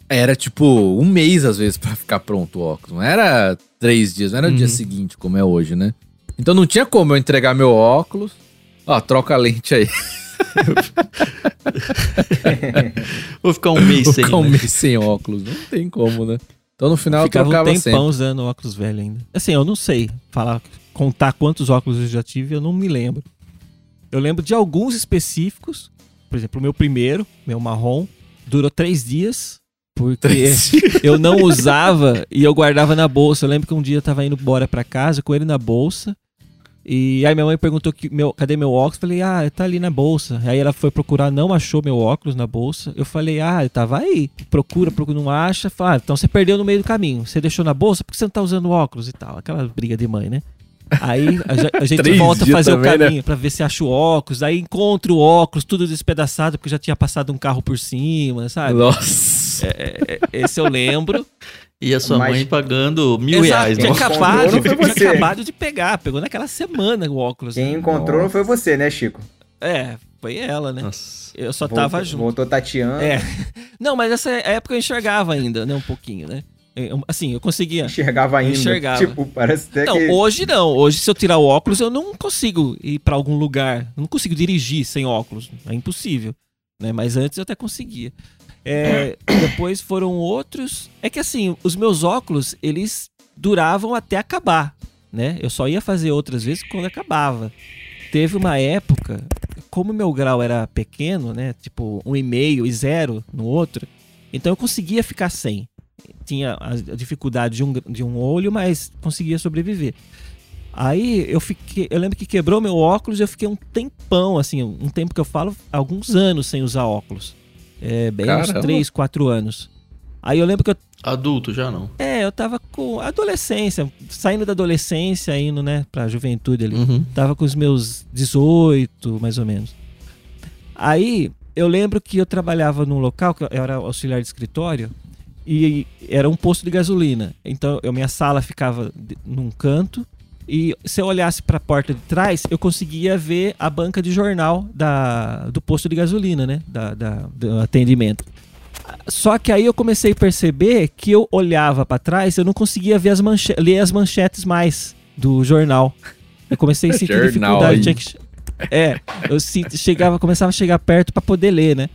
era tipo um mês às vezes pra ficar pronto o óculos. Não era três dias, não era o dia seguinte como é hoje, né? Então não tinha como eu entregar meu óculos. Ó, troca a lente aí. Vou ficar um mês Vou sem. ficar um né? mês sem óculos. Não tem como, né? Então no final eu Ficava um trocava tempão sempre. usando óculos velho ainda. Assim, eu não sei falar, contar quantos óculos eu já tive, eu não me lembro. Eu lembro de alguns específicos. Por exemplo, o meu primeiro, meu marrom, durou três dias. Porque eu não usava e eu guardava na bolsa. Eu lembro que um dia eu tava indo embora pra casa com ele na bolsa. E aí minha mãe perguntou que meu, cadê meu óculos? Falei, ah, tá ali na bolsa. Aí ela foi procurar, não achou meu óculos na bolsa. Eu falei, ah, tava aí. Procura, procura, não acha. Fala, ah, então você perdeu no meio do caminho. Você deixou na bolsa, por que você não tá usando óculos e tal? Aquela briga de mãe, né? Aí a, a gente volta a fazer também, o né? caminho pra ver se acha o óculos. Aí encontra o óculos, tudo despedaçado, porque já tinha passado um carro por cima, sabe? Nossa. É, é, esse eu lembro. E a sua Mas- mãe pagando mil Exato, reais. tinha Não. Encontrou, acabado, não foi tinha você. acabado de pegar. Pegou naquela semana o óculos. Quem né? encontrou não foi você, né, Chico? É, foi ela, né? Nossa. Eu só Voltou- tava junto. Voltou tateando. É. Não, mas essa época eu enxergava ainda, né? Um pouquinho, né? Eu- assim, eu conseguia. Enxergava ainda. Enxergava. Tipo, parece até Não, que... hoje não. Hoje, se eu tirar o óculos, eu não consigo ir pra algum lugar. Eu não consigo dirigir sem óculos. É impossível. Né? Mas antes eu até conseguia. É, depois foram outros. É que assim, os meus óculos, eles duravam até acabar. Né? Eu só ia fazer outras vezes quando acabava. Teve uma época, como meu grau era pequeno, né? Tipo, um e meio e zero no outro, então eu conseguia ficar sem. Tinha a dificuldade de um, de um olho, mas conseguia sobreviver. Aí eu fiquei, eu lembro que quebrou meu óculos e eu fiquei um tempão, assim, um tempo que eu falo, alguns anos sem usar óculos. É, bem uns Caramba. 3, 4 anos. Aí eu lembro que eu Adulto já não. é, eu tava com adolescência, saindo da adolescência, indo, né, pra juventude ali. Uhum. Tava com os meus 18, mais ou menos. Aí, eu lembro que eu trabalhava num local, que eu era auxiliar de escritório, e era um posto de gasolina. Então, eu, minha sala ficava num canto, e se eu olhasse pra porta de trás, eu conseguia ver a banca de jornal da, do posto de gasolina, né, da, da- do atendimento. Só que aí eu comecei a perceber que eu olhava pra trás, eu não conseguia ver as manche- ler as manchetes mais do jornal. Eu comecei a sentir Jornal dificuldade. Tinha que, é, eu chegava, começava a chegar perto pra poder ler, né?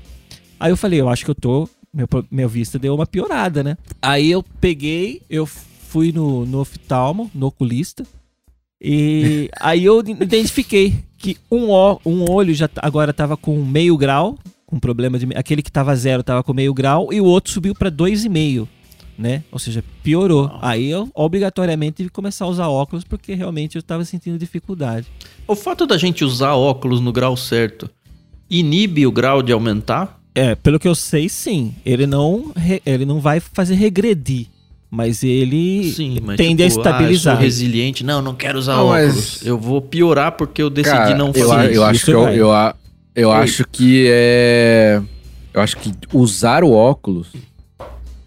Aí eu falei, eu acho que eu tô. Meu, meu vista deu uma piorada, né? Aí eu peguei, eu fui no, no oftalmo, no oculista. E aí eu identifiquei que um, ó, um olho já agora tava com meio grau, com problema de. Aquele que tava zero tava com meio grau, e o outro subiu e meio, né? Ou seja, piorou. Aí eu obrigatoriamente tive que começar a usar óculos, porque realmente eu tava sentindo dificuldade. O fato da gente usar óculos no grau certo inibe o grau de aumentar? É, pelo que eu sei, sim. Ele não, ele não vai fazer regredir. Mas ele Sim, mas tende tipo, a estabilizar. Ah, eu sou resiliente. Não, não quero usar Não, mas- óculos. Eu vou piorar porque eu decidi Cara, não eu, fazer a- isso. eu acho Isso que eu, eu, eu Oi. acho que é eu acho que usar o óculos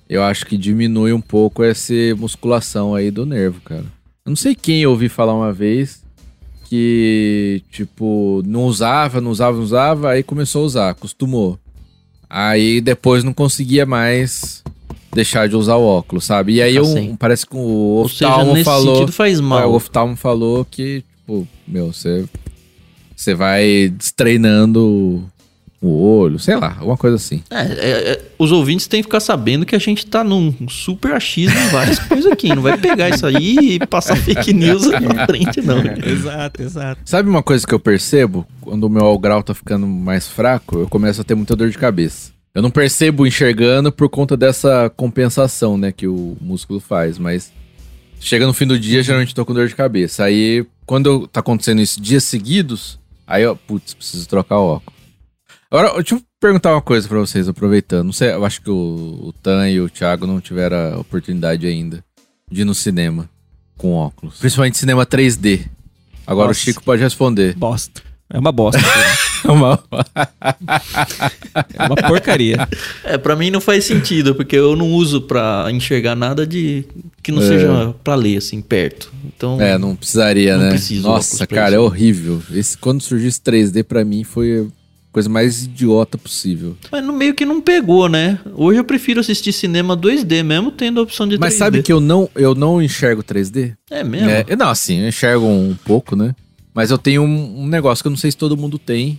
eu acho que diminui um pouco essa musculação aí do nervo, cara. Eu não sei quem eu ouvi falar uma vez que tipo não usava, não usava, não usava, aí começou a usar, acostumou. Aí depois não conseguia mais deixar de usar o óculos, sabe? E aí Ficar eu, parece que o Ou seja, oftalmo falou sentido faz é, mal. o oftalmo falou que, tipo, meu, você você vai destreinando o olho, sei lá, alguma coisa assim. É, é, é, os ouvintes têm que ficar sabendo que a gente tá num super achismo em várias coisas aqui. Não vai pegar isso aí e passar fake news aqui na frente, não. Exato, exato. Sabe uma coisa que eu percebo? Quando o meu grau tá ficando mais fraco, eu começo a ter muita dor de cabeça. Eu não percebo enxergando por conta dessa compensação, né, que o músculo faz, mas chega no fim do dia, geralmente tô com dor de cabeça. Aí, quando tá acontecendo isso dias seguidos, aí eu, putz, preciso trocar o óculos. Agora, deixa eu perguntar uma coisa pra vocês, aproveitando. Não sei, eu acho que o, o Tan e o Thiago não tiveram a oportunidade ainda de ir no cinema com óculos. Principalmente cinema 3D. Agora Nossa. o Chico pode responder. Bosta. É uma bosta. Uma- é uma porcaria. É, pra mim não faz sentido, porque eu não uso pra enxergar nada de que não É. seja pra ler, assim, perto. Então, É, não precisaria, Não né? preciso Nossa, cara, isso. é horrível. Esse, quando surgiu esse 3D, pra mim, foi a coisa mais idiota possível. mas no meio que não pegou, né? Hoje eu prefiro assistir cinema 2D, mesmo tendo a opção de 3D. Mas sabe que eu não, eu não enxergo 3D? É mesmo? É, não, assim, eu enxergo um pouco, né? Mas eu tenho um, um negócio que eu não sei se todo mundo tem.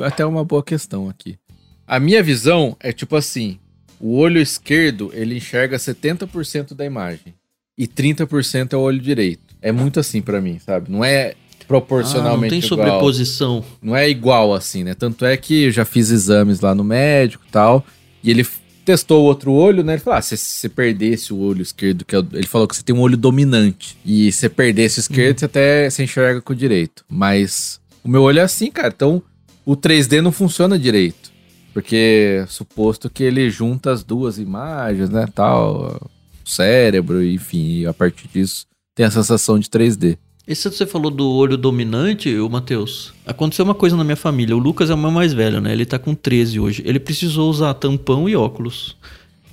Até uma boa questão aqui. A minha visão é tipo assim: o olho esquerdo ele enxerga 70% da imagem e 30% é o olho direito. É muito assim pra mim, sabe? Não é Ah, não proporcionalmente tem igual. sobreposição. Não é igual assim, né? Tanto é que eu já fiz exames lá no médico e tal. E ele, testou o outro olho, né? Ele falou: ah, se você perdesse o olho esquerdo, que é o- ele falou que você tem um olho dominante. E se você perdesse o esquerdo, você até se enxerga com o direito. Mas o meu olho é assim, cara. Então o 3D não funciona direito. Porque suposto que ele junta as duas imagens, né? Tal, o cérebro, enfim, a partir disso tem a sensação de 3D. Esse você falou do olho dominante, ô Matheus. Aconteceu uma coisa na minha família. O Lucas é o meu mais velho, né? Ele tá com 13 hoje. Ele precisou usar tampão e óculos.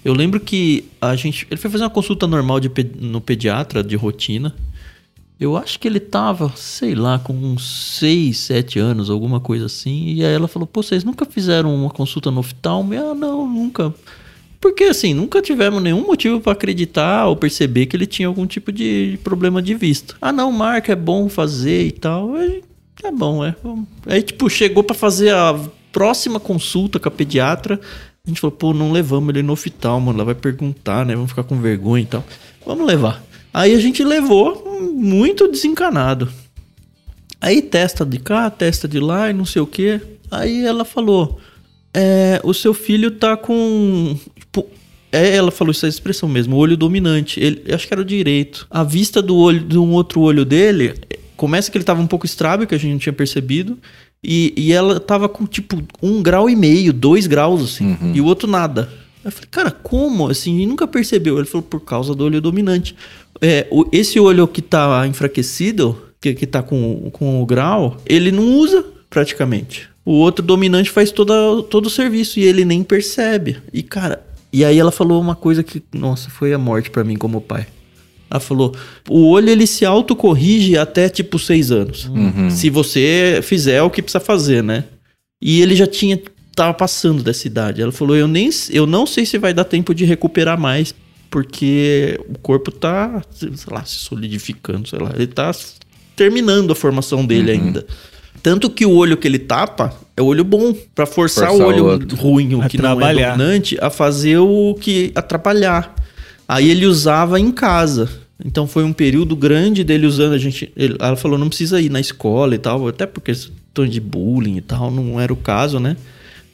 Eu lembro que a gente. Ele foi fazer uma consulta normal de, no pediatra de rotina. Eu acho que ele tava, sei lá, com uns 6, 7 anos, alguma coisa assim. E aí ela falou: Pô, vocês nunca fizeram uma consulta no oftalmo? Ah, não, nunca. Porque assim, nunca tivemos nenhum motivo pra acreditar ou perceber que ele tinha algum tipo de problema de vista. Ah, não, marca, é bom fazer e tal. Aí, tá bom, é. Aí, tipo, chegou pra fazer a próxima consulta com a pediatra. A gente falou, pô, não levamos ele no oftalmo, ela vai perguntar, né? Vamos ficar com vergonha e tal. Vamos levar. Aí a gente levou muito desencanado. Aí testa de cá, testa de lá e não sei o que. Aí ela falou: é, o seu filho tá com. É, ela falou essa expressão mesmo, o olho dominante. Ele, eu acho que era o direito. A vista do olho de um outro olho dele. Começa que ele tava um pouco estrábil, que a gente não tinha percebido. E, e ela tava com tipo um grau e meio, dois graus, assim. E o outro nada. Eu falei, cara, como? Assim, e nunca percebeu. Ele falou, por causa do olho dominante. É, o- esse olho que tá enfraquecido, que, que tá com, com o grau, ele não usa praticamente. O outro dominante faz toda, todo o serviço e ele nem percebe. E, cara, e aí ela falou uma coisa que, nossa, foi a morte pra mim como pai. Ela falou: o olho ele se autocorrige até tipo seis anos. Se você fizer o que precisa fazer, né? E ele já tinha. Tava passando dessa idade. Ela falou: eu, nem, eu não sei se vai dar tempo de recuperar mais, porque o corpo tá, sei lá, se solidificando, sei lá. Ele tá terminando a formação dele ainda. Tanto que o olho que ele tapa é o olho bom, pra forçar, Forçar o olho o ruim, o A que não é dominante, a fazer o que atrapalhar. Aí ele usava em casa. Então foi um período grande dele usando a gente. ele- ela falou, não precisa ir na escola e tal, até porque tom de bullying e tal, não era o caso, né?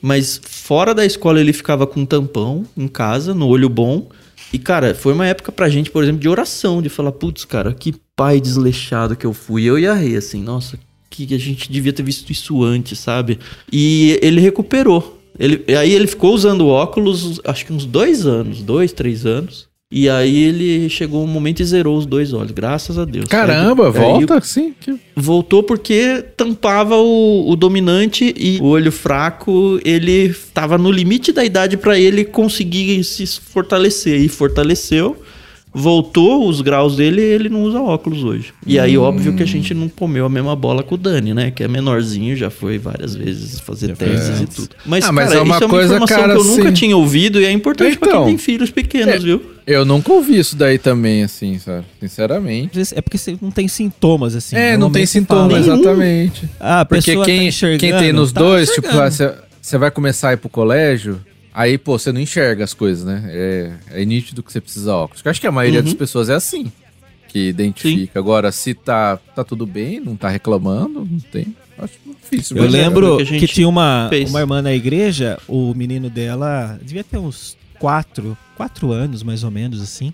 Mas fora da escola ele ficava com um tampão em casa, no olho bom. E, cara, foi uma época pra gente, por exemplo, de oração, de falar, putz, cara, que pai desleixado que eu fui. Eu e a Rê, assim, nossa, que a gente devia ter visto isso antes, sabe? E ele recuperou. Ele, aí ele ficou usando óculos, acho que uns dois anos, dois, três anos. E aí ele chegou um momento e zerou os dois olhos, graças a Deus. Caramba, Aí- aí volta assim. que- Voltou porque tampava o, o dominante e o olho fraco, ele tava no limite da idade pra ele conseguir se fortalecer. E fortaleceu, voltou os graus dele e ele não usa óculos hoje. E aí, óbvio que a gente não comeu a mesma bola com o Dani, né? Que é menorzinho, já foi várias vezes fazer testes e tudo. Mas, Ah, mas cara, é uma isso é uma coisa, informação cara, que eu nunca assim- tinha ouvido e é importante pra Então. quem tem filhos pequenos, É. viu? Eu nunca ouvi isso daí também, assim, sabe? Sinceramente. É porque você não tem sintomas, assim. É, não tem Normalmente você sintoma, fala, exatamente. Ah, a Porque quem, tá quem tem nos tá dois, tipo, enxergando. você você vai começar a ir pro colégio, aí, pô, você não enxerga as coisas, né? É, é nítido que você precisa óculos. Eu acho que a maioria Uhum. das pessoas é assim, que identifica. Agora, se tá, tá tudo bem, não tá reclamando, não tem. Acho difícil. Eu mas é. lembro que a que, gente tinha uma, fez. uma irmã na igreja, o menino dela devia ter uns quatro, quatro anos, mais ou menos, assim.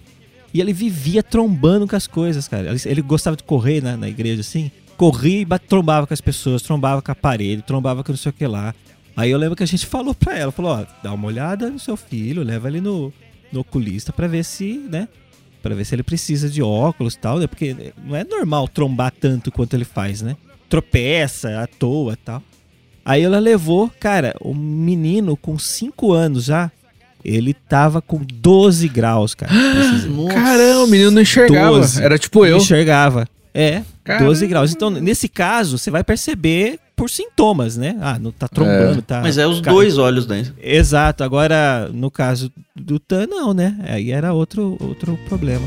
E ele vivia trombando com as coisas, cara. Ele, ele gostava de correr na, na igreja, assim. Corria e trombava com as pessoas, trombava com a parede, trombava com não sei o que lá. Aí eu lembro que a gente falou pra ela, falou, ó, dá uma olhada no seu filho, leva ele no, no oculista pra ver se, né, Pra ver se ele precisa de óculos e tal, né? Porque não é normal trombar tanto quanto ele faz, né? Tropeça à toa e tal. Aí ela levou, cara, o menino com 5 anos já, ele tava com 12 graus, cara. Caramba, o menino não enxergava. 12. Era tipo eu. Não enxergava. É, Caramba. 12 graus. Então, nesse caso, você vai perceber por sintomas, né? Ah, não tá trombando, É. tá. Mas é os Cara, dois olhos, né? Exato. Agora, no caso do Tan, não, né? Aí era outro, outro problema.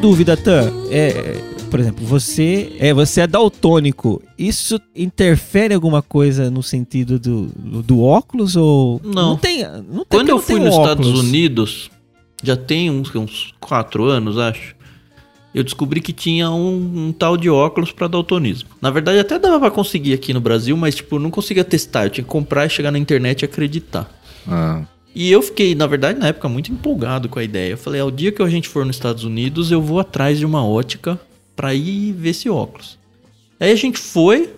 Dúvida, Tan. É, por exemplo, você é, você é daltônico. Isso interfere alguma coisa no sentido do, do, do óculos ou Não. tem? Não tem Quando eu não fui tem nos um Estados óculos. Unidos, já tem uns, uns quatro anos, acho. Eu descobri que tinha um, um tal de óculos pra daltonismo. Na verdade, até dava pra conseguir aqui no Brasil, mas tipo, eu não conseguia testar. Eu tinha que comprar e chegar na internet e acreditar. Ah. E eu fiquei, na verdade, na época, muito empolgado com a ideia. Eu falei, ao dia que a gente for nos Estados Unidos, eu vou atrás de uma ótica pra ir ver esse óculos. Aí a gente foi,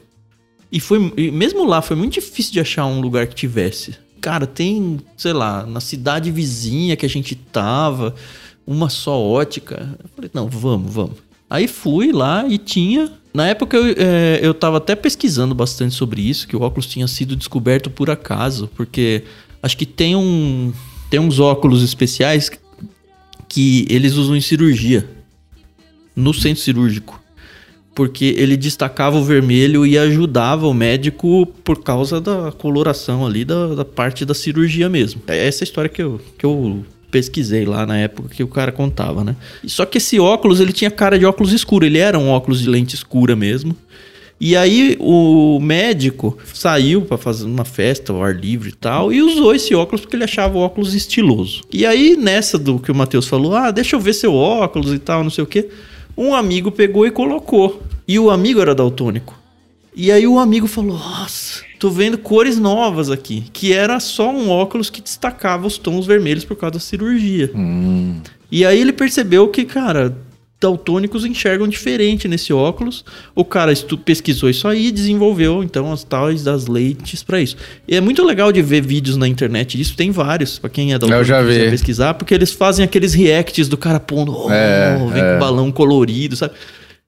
e foi, e mesmo lá, foi muito difícil de achar um lugar que tivesse. Cara, tem, sei lá, na cidade vizinha que a gente tava, uma só ótica. Eu falei, não, vamos, vamos. Aí fui lá e tinha. Na época eu, é, eu tava até pesquisando bastante sobre isso, que o óculos tinha sido descoberto por acaso, porque acho que tem um. Tem uns óculos especiais que eles usam em cirurgia. No centro cirúrgico. Porque ele destacava o vermelho e ajudava o médico por causa da coloração ali da, da parte da cirurgia mesmo. É essa história que eu, que eu pesquisei lá na época que o cara contava, né? Só que esse óculos, ele tinha cara de óculos escuro. Ele era um óculos de lente escura mesmo. E aí o médico saiu pra fazer uma festa ao ar livre e tal e usou esse óculos porque ele achava o óculos estiloso. E aí nessa do que o Matheus falou, ah, deixa eu ver seu óculos e tal, não sei o quê. Um amigo pegou e colocou. E o amigo era daltônico. E aí o amigo falou: Nossa, tô vendo cores novas aqui. Que era só um óculos que destacava os tons vermelhos por causa da cirurgia. E aí ele percebeu que, cara, daltônicos enxergam diferente nesse óculos. O cara pesquisou isso aí e desenvolveu, então, as tais das lentes pra isso. E é muito legal de ver vídeos na internet disso. Tem vários, pra quem é daltônico Eu já vi. pesquisar, porque eles fazem aqueles reacts do cara pondo, oh, É, vem é. com balão colorido, sabe?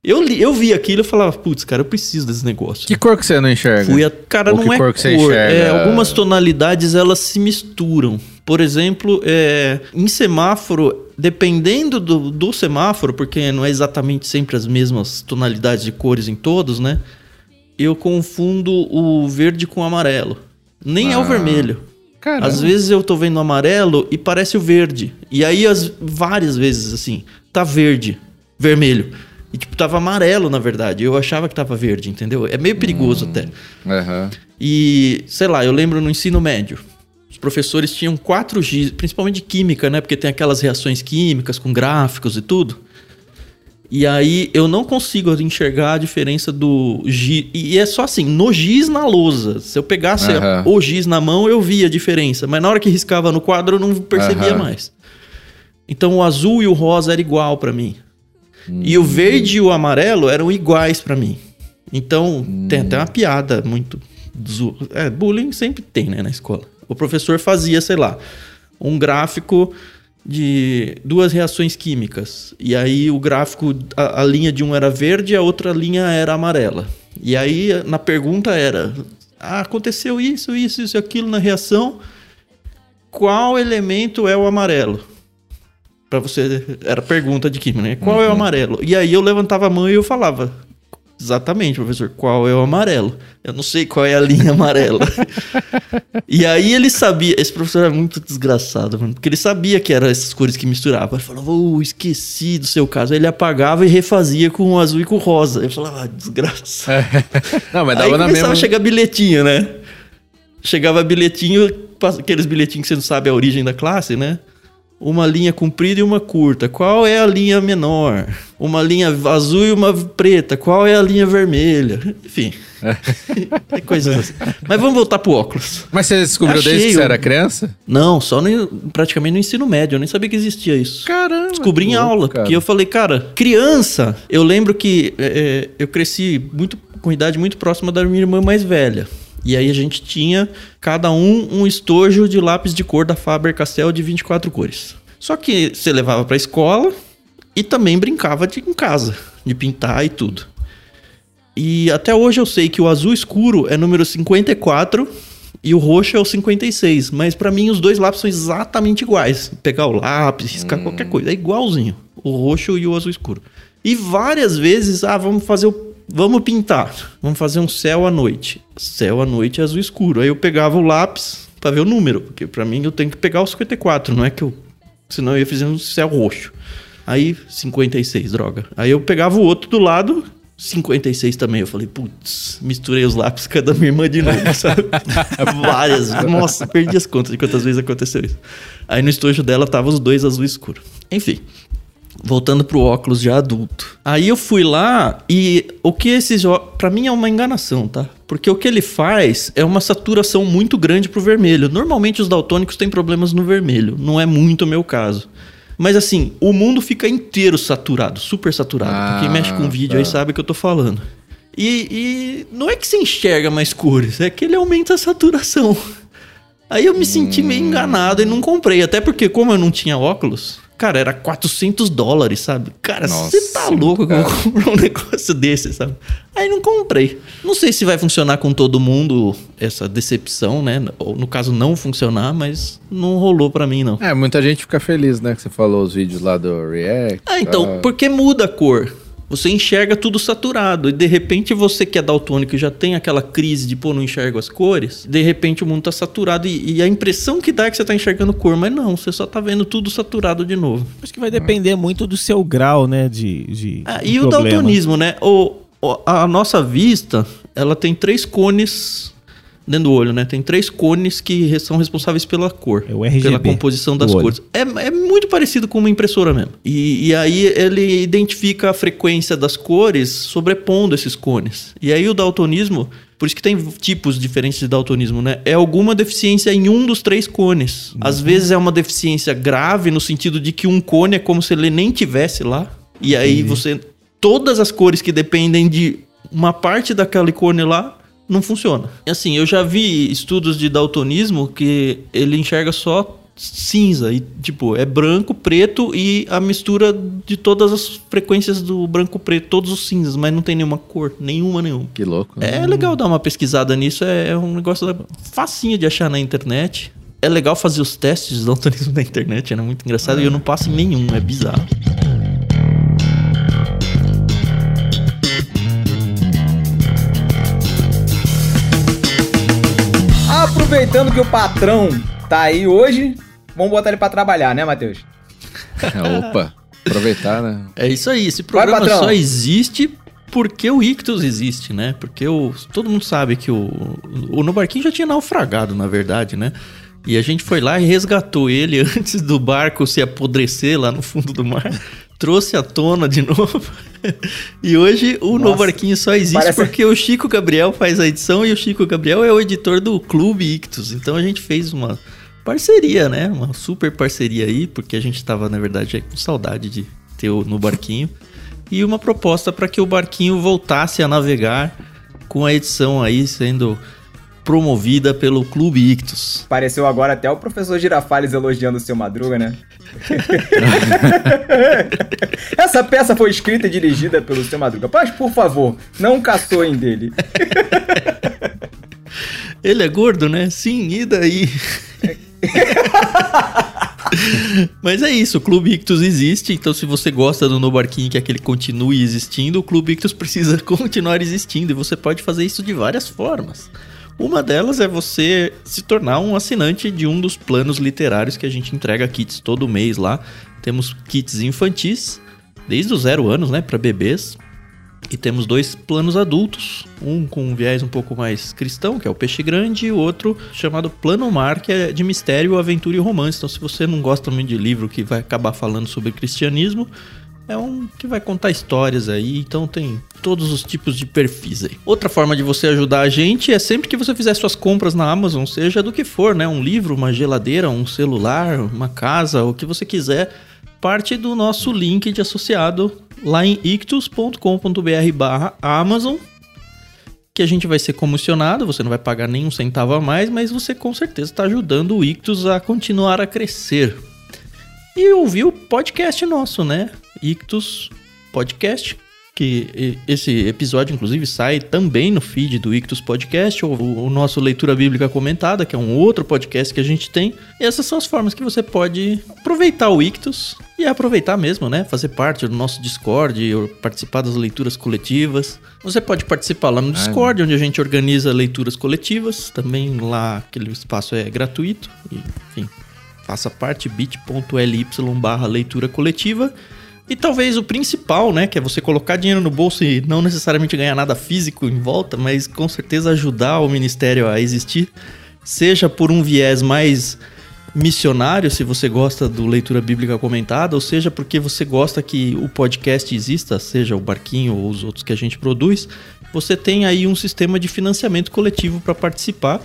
Eu, li- eu vi aquilo e falava, putz, cara, eu preciso desse negócio. Que cor que você não enxerga? Fui a... Cara, Ou não que é cor que você enxerga? É, algumas tonalidades elas se misturam. Por exemplo, é, em semáforo, dependendo do, do semáforo, porque não é exatamente sempre as mesmas tonalidades de cores em todos, né? Eu confundo o verde com o amarelo. Nem é o Ah. vermelho. Caramba. Às vezes eu tô vendo o amarelo e parece o verde. E aí, as, várias vezes, assim, tá verde, vermelho. E, tipo, tava amarelo, na verdade. Eu achava que tava verde, entendeu? É meio perigoso até. Aham. E, sei lá, eu lembro no ensino médio. Professores tinham quatro giz, principalmente de química, né? Porque tem aquelas reações químicas com gráficos e tudo. E aí eu não consigo enxergar a diferença do giz. E é só assim, no giz na lousa. Se eu pegasse Aham. o giz na mão, eu via a diferença. Mas na hora que riscava no quadro, eu não percebia Aham. mais. Então o azul e o rosa era igual pra mim. E o verde e o amarelo eram iguais pra mim. Então, tem até uma piada muito. É, bullying sempre tem, né, na escola. O professor fazia, sei lá, um gráfico de duas reações químicas. E aí o gráfico, a, a linha de um era verde e a outra linha era amarela. E aí na pergunta era: ah, aconteceu isso, isso, isso aquilo na reação. Qual elemento é o amarelo? Pra você. Era pergunta de química, né? Qual é o amarelo? E aí eu levantava a mão e eu falava. Exatamente, professor. Qual é o amarelo? Eu não sei qual é a linha amarela. e aí ele sabia. Esse professor era muito desgraçado, mano. Porque ele sabia que eram essas cores que misturavam. Ele falava, oh, esqueci do seu caso. Aí ele apagava e refazia com o azul e com o rosa. Eu falava, ah, desgraça. Não, mas Aí dava na começava mesma. a chegar bilhetinho, né? Chegava bilhetinho, aqueles bilhetinhos que você não sabe a origem da classe, né? Uma linha comprida e uma curta. Qual é a linha menor? Uma linha azul e uma preta. Qual é a linha vermelha? Enfim. é coisas assim. Mas vamos voltar pro óculos. Mas você descobriu Achei desde que você era criança? Não, só no- praticamente no ensino médio. Eu nem sabia que existia isso. Caramba. Descobri em que aula. cara. Porque eu falei, cara, criança. Eu lembro que é, eu cresci muito com idade muito próxima da minha irmã mais velha. E aí a gente tinha, cada um, um estojo de lápis de cor da Faber-Castell de 24 cores. Só que você levava pra escola e também brincava de, em casa, de pintar e tudo. E até hoje eu sei que o azul escuro é número 54 e o roxo é o 56. Mas pra mim os dois lápis são exatamente iguais. Pegar o lápis, riscar qualquer coisa, é igualzinho. O roxo e o azul escuro. E várias vezes, ah, vamos fazer o. Vamos pintar. Vamos fazer um céu à noite. Céu à noite azul escuro. Aí eu pegava o lápis pra ver o número. Porque pra mim eu tenho que pegar o 54, não é que eu. Senão eu ia fazer um céu roxo. Aí 56, droga. Aí eu pegava o outro do lado, 56 também. Eu falei, putz, misturei os lápis com a da minha irmã de novo, sabe? Várias. Nossa, perdi as contas de quantas vezes aconteceu isso. Aí no estojo dela tava os dois azul escuro. Enfim. Voltando pro óculos de adulto. Aí eu fui lá e o que esses óculos. Pra mim é uma enganação, tá? Porque o que ele faz é uma saturação muito grande pro vermelho. Normalmente os daltônicos têm problemas no vermelho. Não é muito o meu caso. Mas assim, o mundo fica inteiro saturado, super saturado. Ah, Quem mexe com vídeo tá. aí sabe o que eu tô falando. E, e não é que você enxerga mais cores, é que ele aumenta a saturação. Aí eu me senti meio enganado e não comprei. Até porque, como eu não tinha óculos, cara, era 400 dólares, sabe? Cara, você tá louco que eu vou comprar um negócio desse, sabe? Aí não comprei. Não sei se vai funcionar com todo mundo essa decepção, né? Ou no caso não funcionar, mas não rolou pra mim, não. É, muita gente fica feliz, né? Que você falou os vídeos lá do React. Ah, então, tal. porque muda a cor. Você enxerga tudo saturado. E de repente você que é daltônico e já tem aquela crise de, pô, não enxergo as cores. De repente o mundo tá saturado e, e a impressão que dá é que você tá enxergando cor. Mas não, você só tá vendo tudo saturado de novo. Acho que vai depender muito do seu grau, né, de, de Ah, e o daltonismo, né? O- a nossa vista, ela tem três cones dentro do olho, né? Tem três cones que são responsáveis pela cor. É o RGB Pela composição das cores. É, é muito parecido com uma impressora mesmo. E, e aí ele identifica a frequência das cores sobrepondo esses cones. E aí o daltonismo, por isso que tem tipos diferentes de daltonismo, né? É alguma deficiência em um dos três cones. Às vezes é uma deficiência grave no sentido de que um cone é como se ele nem tivesse lá. E aí você todas as cores que dependem de uma parte daquele cone lá não funciona. Assim, eu já vi estudos de daltonismo que ele enxerga só cinza e tipo, é branco, preto e a mistura de todas as frequências do branco preto, todos os cinzas, mas não tem nenhuma cor, nenhuma nenhuma. Que louco. É legal dar uma pesquisada nisso, é, é um negócio facinho de achar na internet. É legal fazer os testes de daltonismo na internet, é muito engraçado e eu não passo em nenhum, é bizarro. Aproveitando que o patrão tá aí hoje, vamos botar ele pra trabalhar, né, Matheus? Opa, aproveitar, né? É isso aí, esse Vai, programa patrão. só existe porque o Ictus existe, né? Porque o, todo mundo sabe que o, o No Barquinho já tinha naufragado, na verdade, né? E a gente foi lá e resgatou ele antes do barco se apodrecer lá no fundo do mar. Trouxe à tona de novo. e hoje o No Nossa, Barquinho só existe parece- porque o Chico Gabriel faz a edição e o Chico Gabriel é o editor do Clube Ictus. Então a gente fez uma parceria, né? Uma super parceria aí, porque a gente tava, na verdade, com saudade de ter o No Barquinho. E uma proposta para que o barquinho voltasse a navegar com a edição aí sendo promovida pelo Clube Ictus. Pareceu agora até o professor Girafales elogiando o seu Madruga, né? Essa peça foi escrita e dirigida pelo seu Madruga. Mas, por favor, não caçoem dele. Ele é gordo, né? Sim, e daí? Mas é isso, o Clube Ictus existe, então se você gosta do No Barquinho e quer que ele continue existindo, o Clube Ictus precisa continuar existindo e você pode fazer isso de várias formas. Uma delas é você se tornar um assinante de um dos planos literários que a gente entrega kits todo mês lá. Temos kits infantis, desde os zero anos, né, para bebês. E temos dois planos adultos, um com um viés um pouco mais cristão, que é o Peixe Grande, e o outro chamado Plano Mar, que é de mistério, aventura e romance. Então, se você não gosta muito de livro que vai acabar falando sobre cristianismo, é um que vai contar histórias aí, então tem todos os tipos de perfis aí. Outra forma de você ajudar a gente é sempre que você fizer suas compras na Amazon, seja do que for, né? Um livro, uma geladeira, um celular, uma casa, o que você quiser, parte do nosso link de associado lá em ictus.com.br barra Amazon que a gente vai ser comissionado, você não vai pagar nenhum centavo a mais, mas você com certeza está ajudando o Ictus a continuar a crescer. E ouvir o podcast nosso, né? Ictus Podcast, que esse episódio inclusive sai também no feed do Ictus Podcast, ou o, nosso Leitura Bíblica Comentada, que é um outro podcast que a gente tem. E essas são as formas que você pode aproveitar o Ictus e aproveitar mesmo, né? Fazer parte do nosso Discord, ou participar das leituras coletivas. Você pode participar lá no Discord, onde a gente organiza leituras coletivas. Também lá aquele espaço é gratuito. E, enfim, faça parte bit.ly barra leitura coletiva. E talvez o principal, né, que é você colocar dinheiro no bolso e não necessariamente ganhar nada físico em volta, mas com certeza ajudar o ministério a existir, seja por um viés mais missionário, se você gosta do leitura bíblica comentada, ou seja porque você gosta que o podcast exista, seja o Barquinho ou os outros que a gente produz, você tem aí um sistema de financiamento coletivo para participar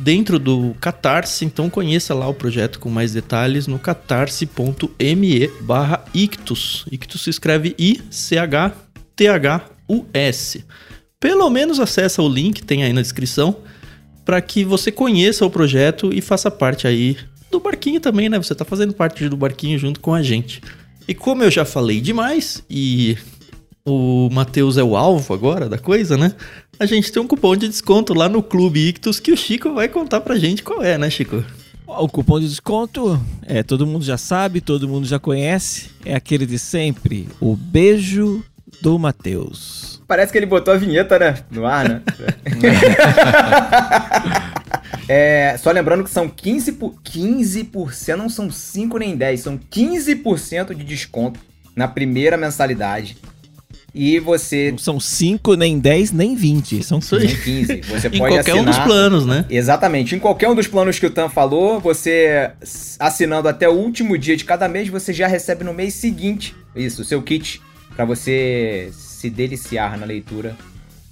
dentro do Catarse, então conheça lá o projeto com mais detalhes no catarse.me barra ictus. Ictus se escreve I-C-H-T-H-U-S. Pelo menos acessa o link, tem aí na descrição, para que você conheça o projeto e faça parte aí do barquinho também, né? Você tá fazendo parte do barquinho junto com a gente. E como eu já falei demais e o Matheus é o alvo agora da coisa, né? A gente tem um cupom de desconto lá no Clube Ictus que o Chico vai contar pra gente qual é, né, Chico? O cupom de desconto, é, todo mundo já sabe, todo mundo já conhece, é aquele de sempre, o beijo do Matheus. Parece que ele botou a vinheta, né? No ar, né? É, só lembrando que são 15%, por, 15%, não são 5 nem 10, são 15% de desconto na primeira mensalidade. E você. Não são 5, nem 10, nem 20. São 15. São 15. Você em pode qualquer assinar. um dos planos, né? Exatamente. Em qualquer um dos planos que o Tan falou, você assinando até o último dia de cada mês, você já recebe no mês seguinte isso, o seu kit, para você se deliciar na leitura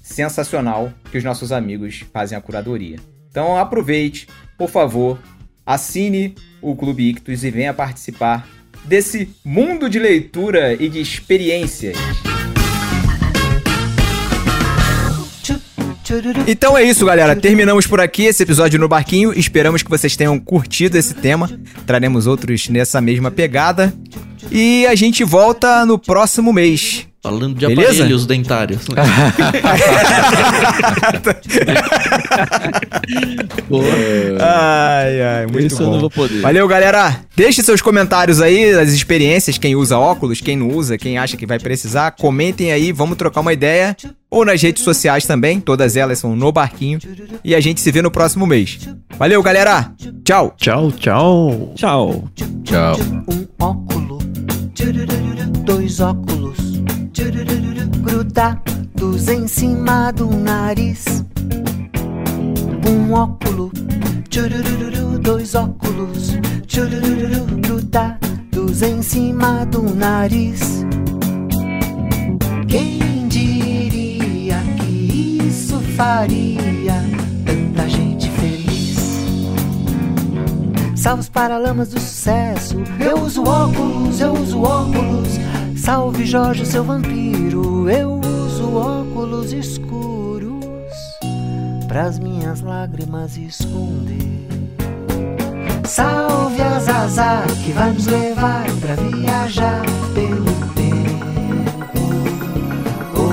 sensacional que os nossos amigos fazem a curadoria. Então aproveite, por favor, assine o Clube Ictus e venha participar desse mundo de leitura e de experiências. Então é isso, galera. Terminamos por aqui esse episódio no Barquinho. Esperamos que vocês tenham curtido esse tema. Traremos outros nessa mesma pegada. E a gente volta no próximo mês. Falando de Beleza? aparelhos dentários. né? Ai, ai, muito Isso eu bom. não vou poder. Valeu, galera. Deixe seus comentários aí, das experiências, quem usa óculos, quem não usa, quem acha que vai precisar. Comentem aí, vamos trocar uma ideia. Ou nas redes sociais também, todas elas são no Barquinho. E a gente se vê no próximo mês. Valeu, galera. Tchau. Tchau, tchau. Tchau. Tchau. Um óculo, dois óculos, grudados em cima do nariz. Um óculo, dois óculos, grudados em cima do nariz. Quem diria que isso faria tanta gente feliz? Salve os paralamas do sucesso. Eu uso óculos, eu uso óculos. Salve Jorge, seu vampiro. Eu uso óculos escuros pras minhas lágrimas esconder. Salve a Zaza que vai nos levar pra viajar pelo tempo. Oh,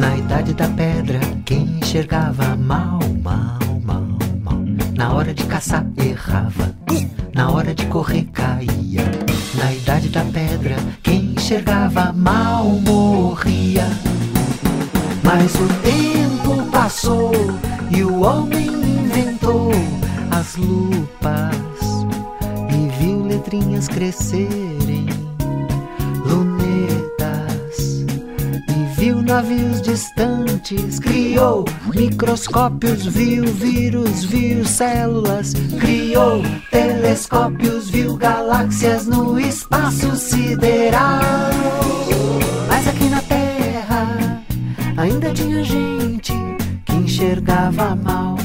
na idade da pedra, quem enxergava mal, mal, mal, mal. Na hora de caçar, errava. Na hora de correr, caía. Enxergava mal morria. Mas o tempo passou e o homem inventou as lupas e viu letrinhas crescerem, navios distantes, criou microscópios, viu vírus, viu células, criou telescópios, viu galáxias no espaço sideral. Mas aqui na Terra ainda tinha gente que enxergava mal, mal,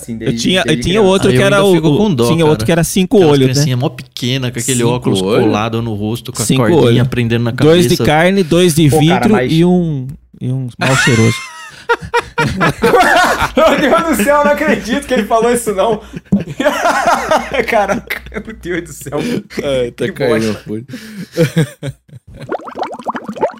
assim. Eu desde- tinha, eu tinha outro Aí que eu era o. fico com dó, tinha cara. outro que era cinco Aquelas olhos, né? criancinhas mó pequena, com aquele Cinco óculos olhos? colado no rosto, com a Cinco cordinha olhos. prendendo na cabeça. Dois de carne, dois de Pô, cara, vidro mas- e um. E um mal cheiroso. Meu Deus do céu, eu não acredito que ele falou isso, não. Caraca, meu Deus do céu. Ai, tá caindo.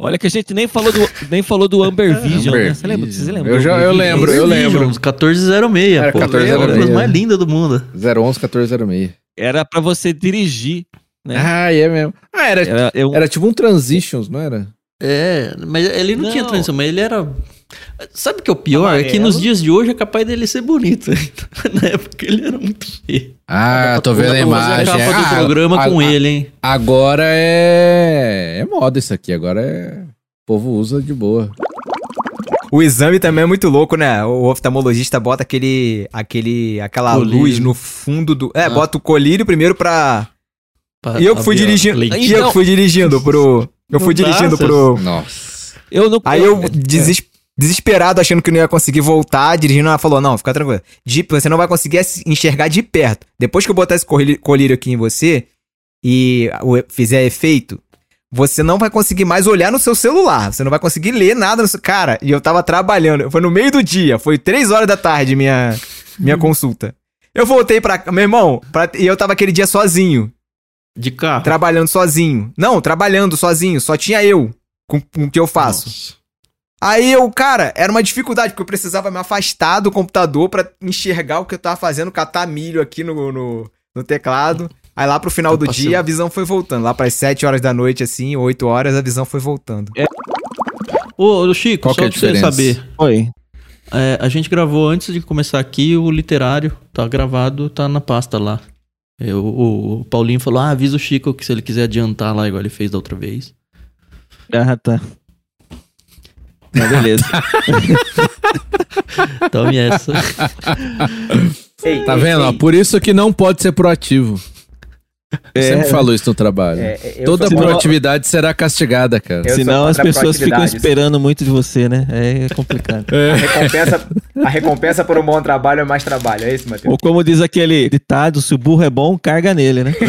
Olha que a gente nem falou do, nem falou do Amber Vision, Amber né? Você lembra? Vocês lembram? Eu já- eu lembro, eu lembro. Uns 1406, Era pô. 1406. É a coisa mais linda do mundo. 011 1406. Era pra você dirigir, né? Ah, é mesmo. Ah, era, Era, eu, era tipo um Transitions, não era? É, mas ele não, tinha Não. transição, mas ele era. Sabe o que é o pior? É que Amarelo. nos dias de hoje é capaz dele ser bonito. Na época ele era muito feio. Ah, tô vendo a imagem. capa do Ah, programa a- com a- ele, hein? Agora é. É moda isso aqui. Agora é. O povo usa de boa. O exame também é muito louco, né? O oftalmologista bota aquele, aquele, aquela Colírio. luz no fundo do. É, Ah. bota o colírio primeiro pra. Pra E eu que fui a dirigindo. E eu que fui dirigindo pro. Eu fui dirigindo pro. Nossa. eu não. Aí eu deses- desesperado, achando que não ia conseguir voltar, dirigindo, ela falou: Não, fica tranquilo. De, você não vai conseguir enxergar de perto. Depois que eu botar esse colí- colírio aqui em você e fizer efeito, você não vai conseguir mais olhar no seu celular. Você não vai conseguir ler nada no seu. Cara, e eu tava trabalhando. Foi no meio do dia, foi três horas da tarde minha, minha consulta. Eu voltei pra. Meu irmão, pra- e eu tava aquele dia sozinho, De carro. trabalhando sozinho. Não, trabalhando sozinho, só tinha eu com, com o que eu faço. Nossa. Aí eu, cara, era uma dificuldade, porque eu precisava me afastar do computador pra enxergar o que eu tava fazendo, catar milho aqui no, no, no teclado. Aí lá pro final Eu do passei dia a visão foi voltando. Lá pras 7 horas da noite, assim, 8 horas, a visão foi voltando. Ô, ô, Chico, Qual só que é a pra você diferença? saber. Oi. É, a gente gravou antes de começar aqui o literário. Tá gravado, tá na pasta lá. Eu, o, o Paulinho falou: ah, avisa o Chico que se ele quiser adiantar lá, igual ele fez da outra vez. Ah, tá. Tá, beleza. Tome essa. Ei, Tá ei, vendo? ó? ei, Por isso que não pode ser proativo. Eu É. sempre falo isso no trabalho. é, é, eu Toda sou- proatividade será castigada, cara. Senão as pessoas ficam esperando muito de você, né? É complicado. A recompensa, a recompensa por um bom trabalho é mais trabalho, é isso, Matheus? Ou como diz aquele ditado, se o burro é bom, carga nele, né?